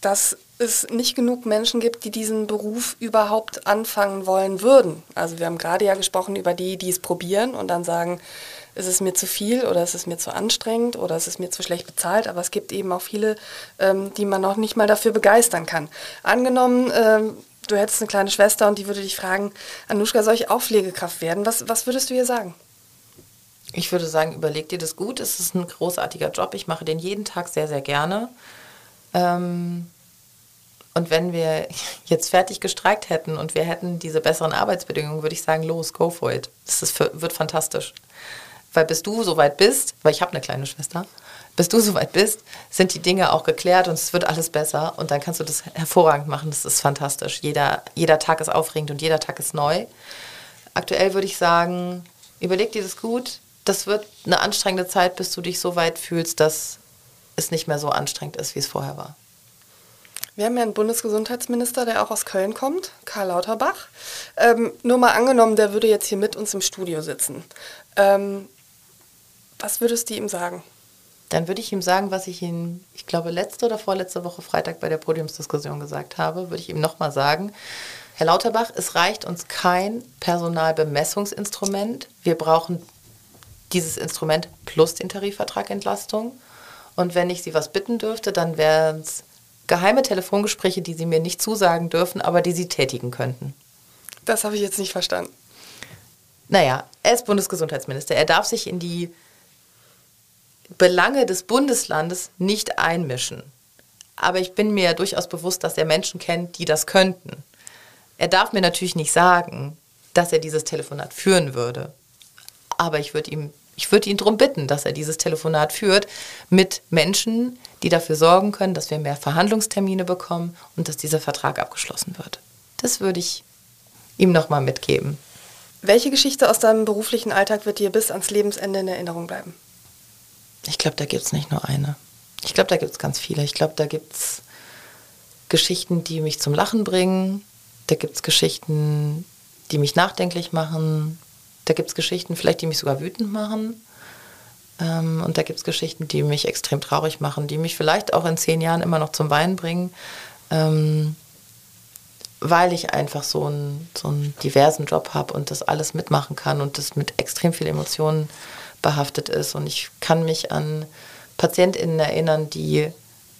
dass es nicht genug Menschen gibt, die diesen Beruf überhaupt anfangen wollen würden. Also wir haben gerade ja gesprochen über die, die es probieren und dann sagen, ist es mir zu viel oder ist es mir zu anstrengend oder ist es mir zu schlecht bezahlt. Aber es gibt eben auch viele, ähm, die man noch nicht mal dafür begeistern kann. Angenommen, ähm, du hättest eine kleine Schwester und die würde dich fragen, Anuschka, soll ich auch Pflegekraft werden? Was, was würdest du ihr sagen? Ich würde sagen, überleg dir das gut. Es ist ein großartiger Job. Ich mache den jeden Tag sehr, sehr gerne. Ähm, und wenn wir <laughs> jetzt fertig gestreikt hätten und wir hätten diese besseren Arbeitsbedingungen, würde ich sagen, los, go for it. Das ist, wird fantastisch. Weil bis du soweit bist, weil ich habe eine kleine Schwester, bis du soweit bist, sind die Dinge auch geklärt und es wird alles besser und dann kannst du das hervorragend machen. Das ist fantastisch. Jeder, jeder Tag ist aufregend und jeder Tag ist neu. Aktuell würde ich sagen, überleg dir das gut. Das wird eine anstrengende Zeit, bis du dich so weit fühlst, dass es nicht mehr so anstrengend ist, wie es vorher war. Wir haben ja einen Bundesgesundheitsminister, der auch aus Köln kommt, Karl Lauterbach. Ähm, nur mal angenommen, der würde jetzt hier mit uns im Studio sitzen. Ähm, was würdest du ihm sagen? Dann würde ich ihm sagen, was ich ihm, ich glaube, letzte oder vorletzte Woche Freitag bei der Podiumsdiskussion gesagt habe, würde ich ihm nochmal sagen. Herr Lauterbach, es reicht uns kein Personalbemessungsinstrument. Wir brauchen dieses Instrument plus den Tarifvertrag Entlastung. Und wenn ich Sie was bitten dürfte, dann wären es geheime Telefongespräche, die Sie mir nicht zusagen dürfen, aber die Sie tätigen könnten. Das habe ich jetzt nicht verstanden. Naja, er ist Bundesgesundheitsminister. Er darf sich in die Belange des Bundeslandes nicht einmischen. Aber ich bin mir durchaus bewusst, dass er Menschen kennt, die das könnten. Er darf mir natürlich nicht sagen, dass er dieses Telefonat führen würde. Aber ich würde ihm ich würde ihn darum bitten, dass er dieses Telefonat führt mit Menschen, die dafür sorgen können, dass wir mehr Verhandlungstermine bekommen und dass dieser Vertrag abgeschlossen wird. Das würde ich ihm nochmal mitgeben. Welche Geschichte aus deinem beruflichen Alltag wird dir bis ans Lebensende in Erinnerung bleiben? Ich glaube, da gibt es nicht nur eine. Ich glaube, da gibt es ganz viele. Ich glaube, da gibt es Geschichten, die mich zum Lachen bringen. Da gibt es Geschichten, die mich nachdenklich machen. Da gibt es Geschichten vielleicht, die mich sogar wütend machen. Ähm, und da gibt es Geschichten, die mich extrem traurig machen, die mich vielleicht auch in zehn Jahren immer noch zum Weinen bringen, ähm, weil ich einfach so einen, so einen diversen Job habe und das alles mitmachen kann und das mit extrem viel Emotionen behaftet ist. Und ich kann mich an PatientInnen erinnern, die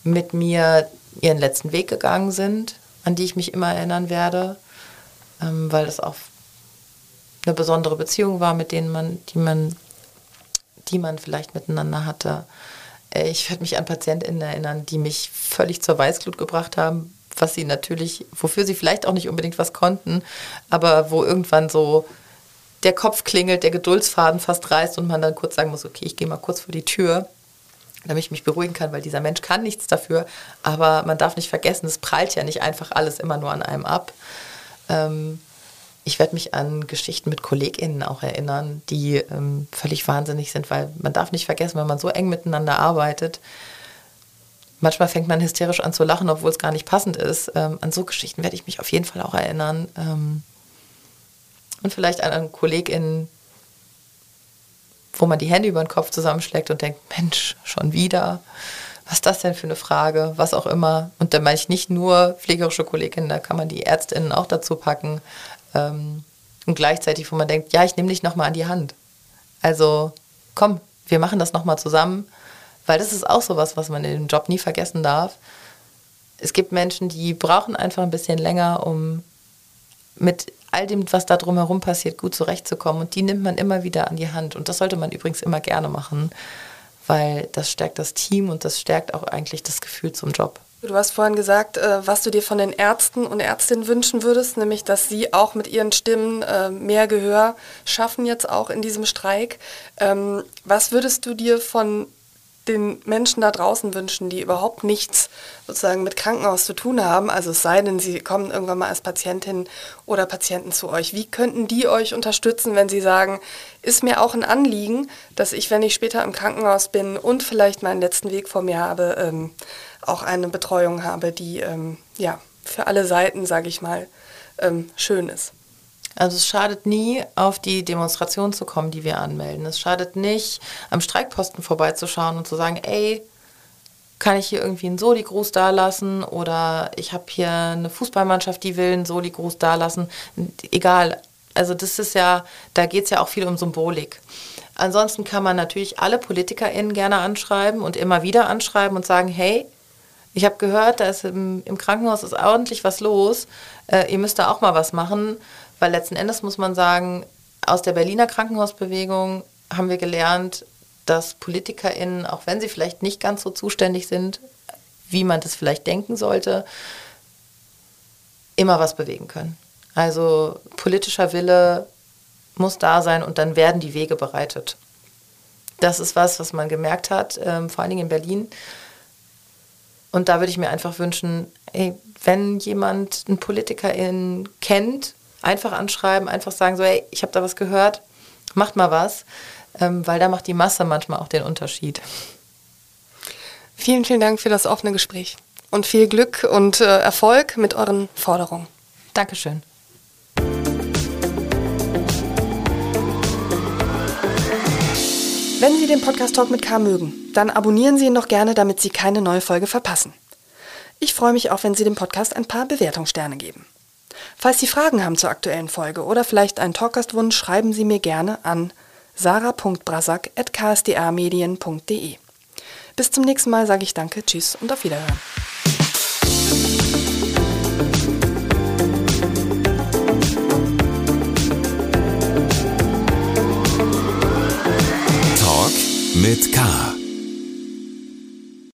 mit mir ihren letzten Weg gegangen sind, an die ich mich immer erinnern werde, ähm, weil das auch eine besondere Beziehung war, mit denen man, die man, die man vielleicht miteinander hatte. Äh, ich werde mich an PatientInnen erinnern, die mich völlig zur Weißglut gebracht haben, was sie natürlich, wofür sie vielleicht auch nicht unbedingt was konnten, aber wo irgendwann so der Kopf klingelt, der Geduldsfaden fast reißt und man dann kurz sagen muss, okay, ich gehe mal kurz vor die Tür, damit ich mich beruhigen kann, weil dieser Mensch kann nichts dafür. Aber man darf nicht vergessen, es prallt ja nicht einfach alles immer nur an einem ab. Ähm, ich werde mich an Geschichten mit KollegInnen auch erinnern, die ähm, völlig wahnsinnig sind, weil man darf nicht vergessen, wenn man so eng miteinander arbeitet, manchmal fängt man hysterisch an zu lachen, obwohl es gar nicht passend ist. Ähm, an so Geschichten werde ich mich auf jeden Fall auch erinnern. Ähm, und vielleicht an, an KollegInnen, wo man die Hände über den Kopf zusammenschlägt und denkt, Mensch, schon wieder? Was ist das denn für eine Frage? Was auch immer. Und da meine ich nicht nur pflegerische Kolleginnen, da kann man die ÄrztInnen auch dazu packen. Ähm, und gleichzeitig, wo man denkt, ja, ich nehme dich nochmal an die Hand. Also komm, wir machen das nochmal zusammen, weil das ist auch sowas, was man in dem Job nie vergessen darf. Es gibt Menschen, die brauchen einfach ein bisschen länger, um mit all dem, was da drumherum passiert, gut zurechtzukommen. Und die nimmt man immer wieder an die Hand. Und das sollte man übrigens immer gerne machen, weil das stärkt das Team und das stärkt auch eigentlich das Gefühl zum Job. Du hast vorhin gesagt, äh, was du dir von den Ärzten und Ärztinnen wünschen würdest, nämlich dass sie auch mit ihren Stimmen äh, mehr Gehör schaffen, jetzt auch in diesem Streik. Ähm, was würdest du dir von den Menschen da draußen wünschen, die überhaupt nichts sozusagen mit Krankenhaus zu tun haben, also es sei denn, sie kommen irgendwann mal als Patientin oder Patienten zu euch, wie könnten die euch unterstützen, wenn sie sagen, ist mir auch ein Anliegen, dass ich, wenn ich später im Krankenhaus bin und vielleicht meinen letzten Weg vor mir habe, ähm, auch eine Betreuung habe, die ähm, ja für alle Seiten, sage ich mal, ähm, schön ist. Also es schadet nie, auf die Demonstration zu kommen, die wir anmelden. Es schadet nicht, am Streikposten vorbeizuschauen und zu sagen, ey, kann ich hier irgendwie einen Soli-Gruß dalassen oder ich habe hier eine Fußballmannschaft, die will einen Soli-Gruß dalassen. Egal. Also das ist ja, da geht es ja auch viel um Symbolik. Ansonsten kann man natürlich alle PolitikerInnen gerne anschreiben und immer wieder anschreiben und sagen, hey, ich habe gehört, da ist im, im, Krankenhaus ist ordentlich was los. Äh, ihr müsst da auch mal was machen. Weil letzten Endes muss man sagen, aus der Berliner Krankenhausbewegung haben wir gelernt, dass PolitikerInnen, auch wenn sie vielleicht nicht ganz so zuständig sind, wie man das vielleicht denken sollte, immer was bewegen können. Also politischer Wille muss da sein und dann werden die Wege bereitet. Das ist was, was man gemerkt hat, ähm, vor allen Dingen in Berlin. Und da würde ich mir einfach wünschen, ey, wenn jemand einen PolitikerIn kennt, einfach anschreiben, einfach sagen so, hey, ich habe da was gehört, macht mal was, ähm, weil da macht die Masse manchmal auch den Unterschied. Vielen, vielen Dank für das offene Gespräch und viel Glück und äh, Erfolg mit euren Forderungen. Dankeschön. Wenn Sie den Podcast Talk mit K mögen, dann abonnieren Sie ihn doch gerne, damit Sie keine neue Folge verpassen. Ich freue mich auch, wenn Sie dem Podcast ein paar Bewertungssterne geben. Falls Sie Fragen haben zur aktuellen Folge oder vielleicht einen Talkgastwunsch, schreiben Sie mir gerne an sarah.brasak.ksda-medien.de. Bis zum nächsten Mal sage ich Danke, Tschüss und auf Wiederhören. Talk mit K.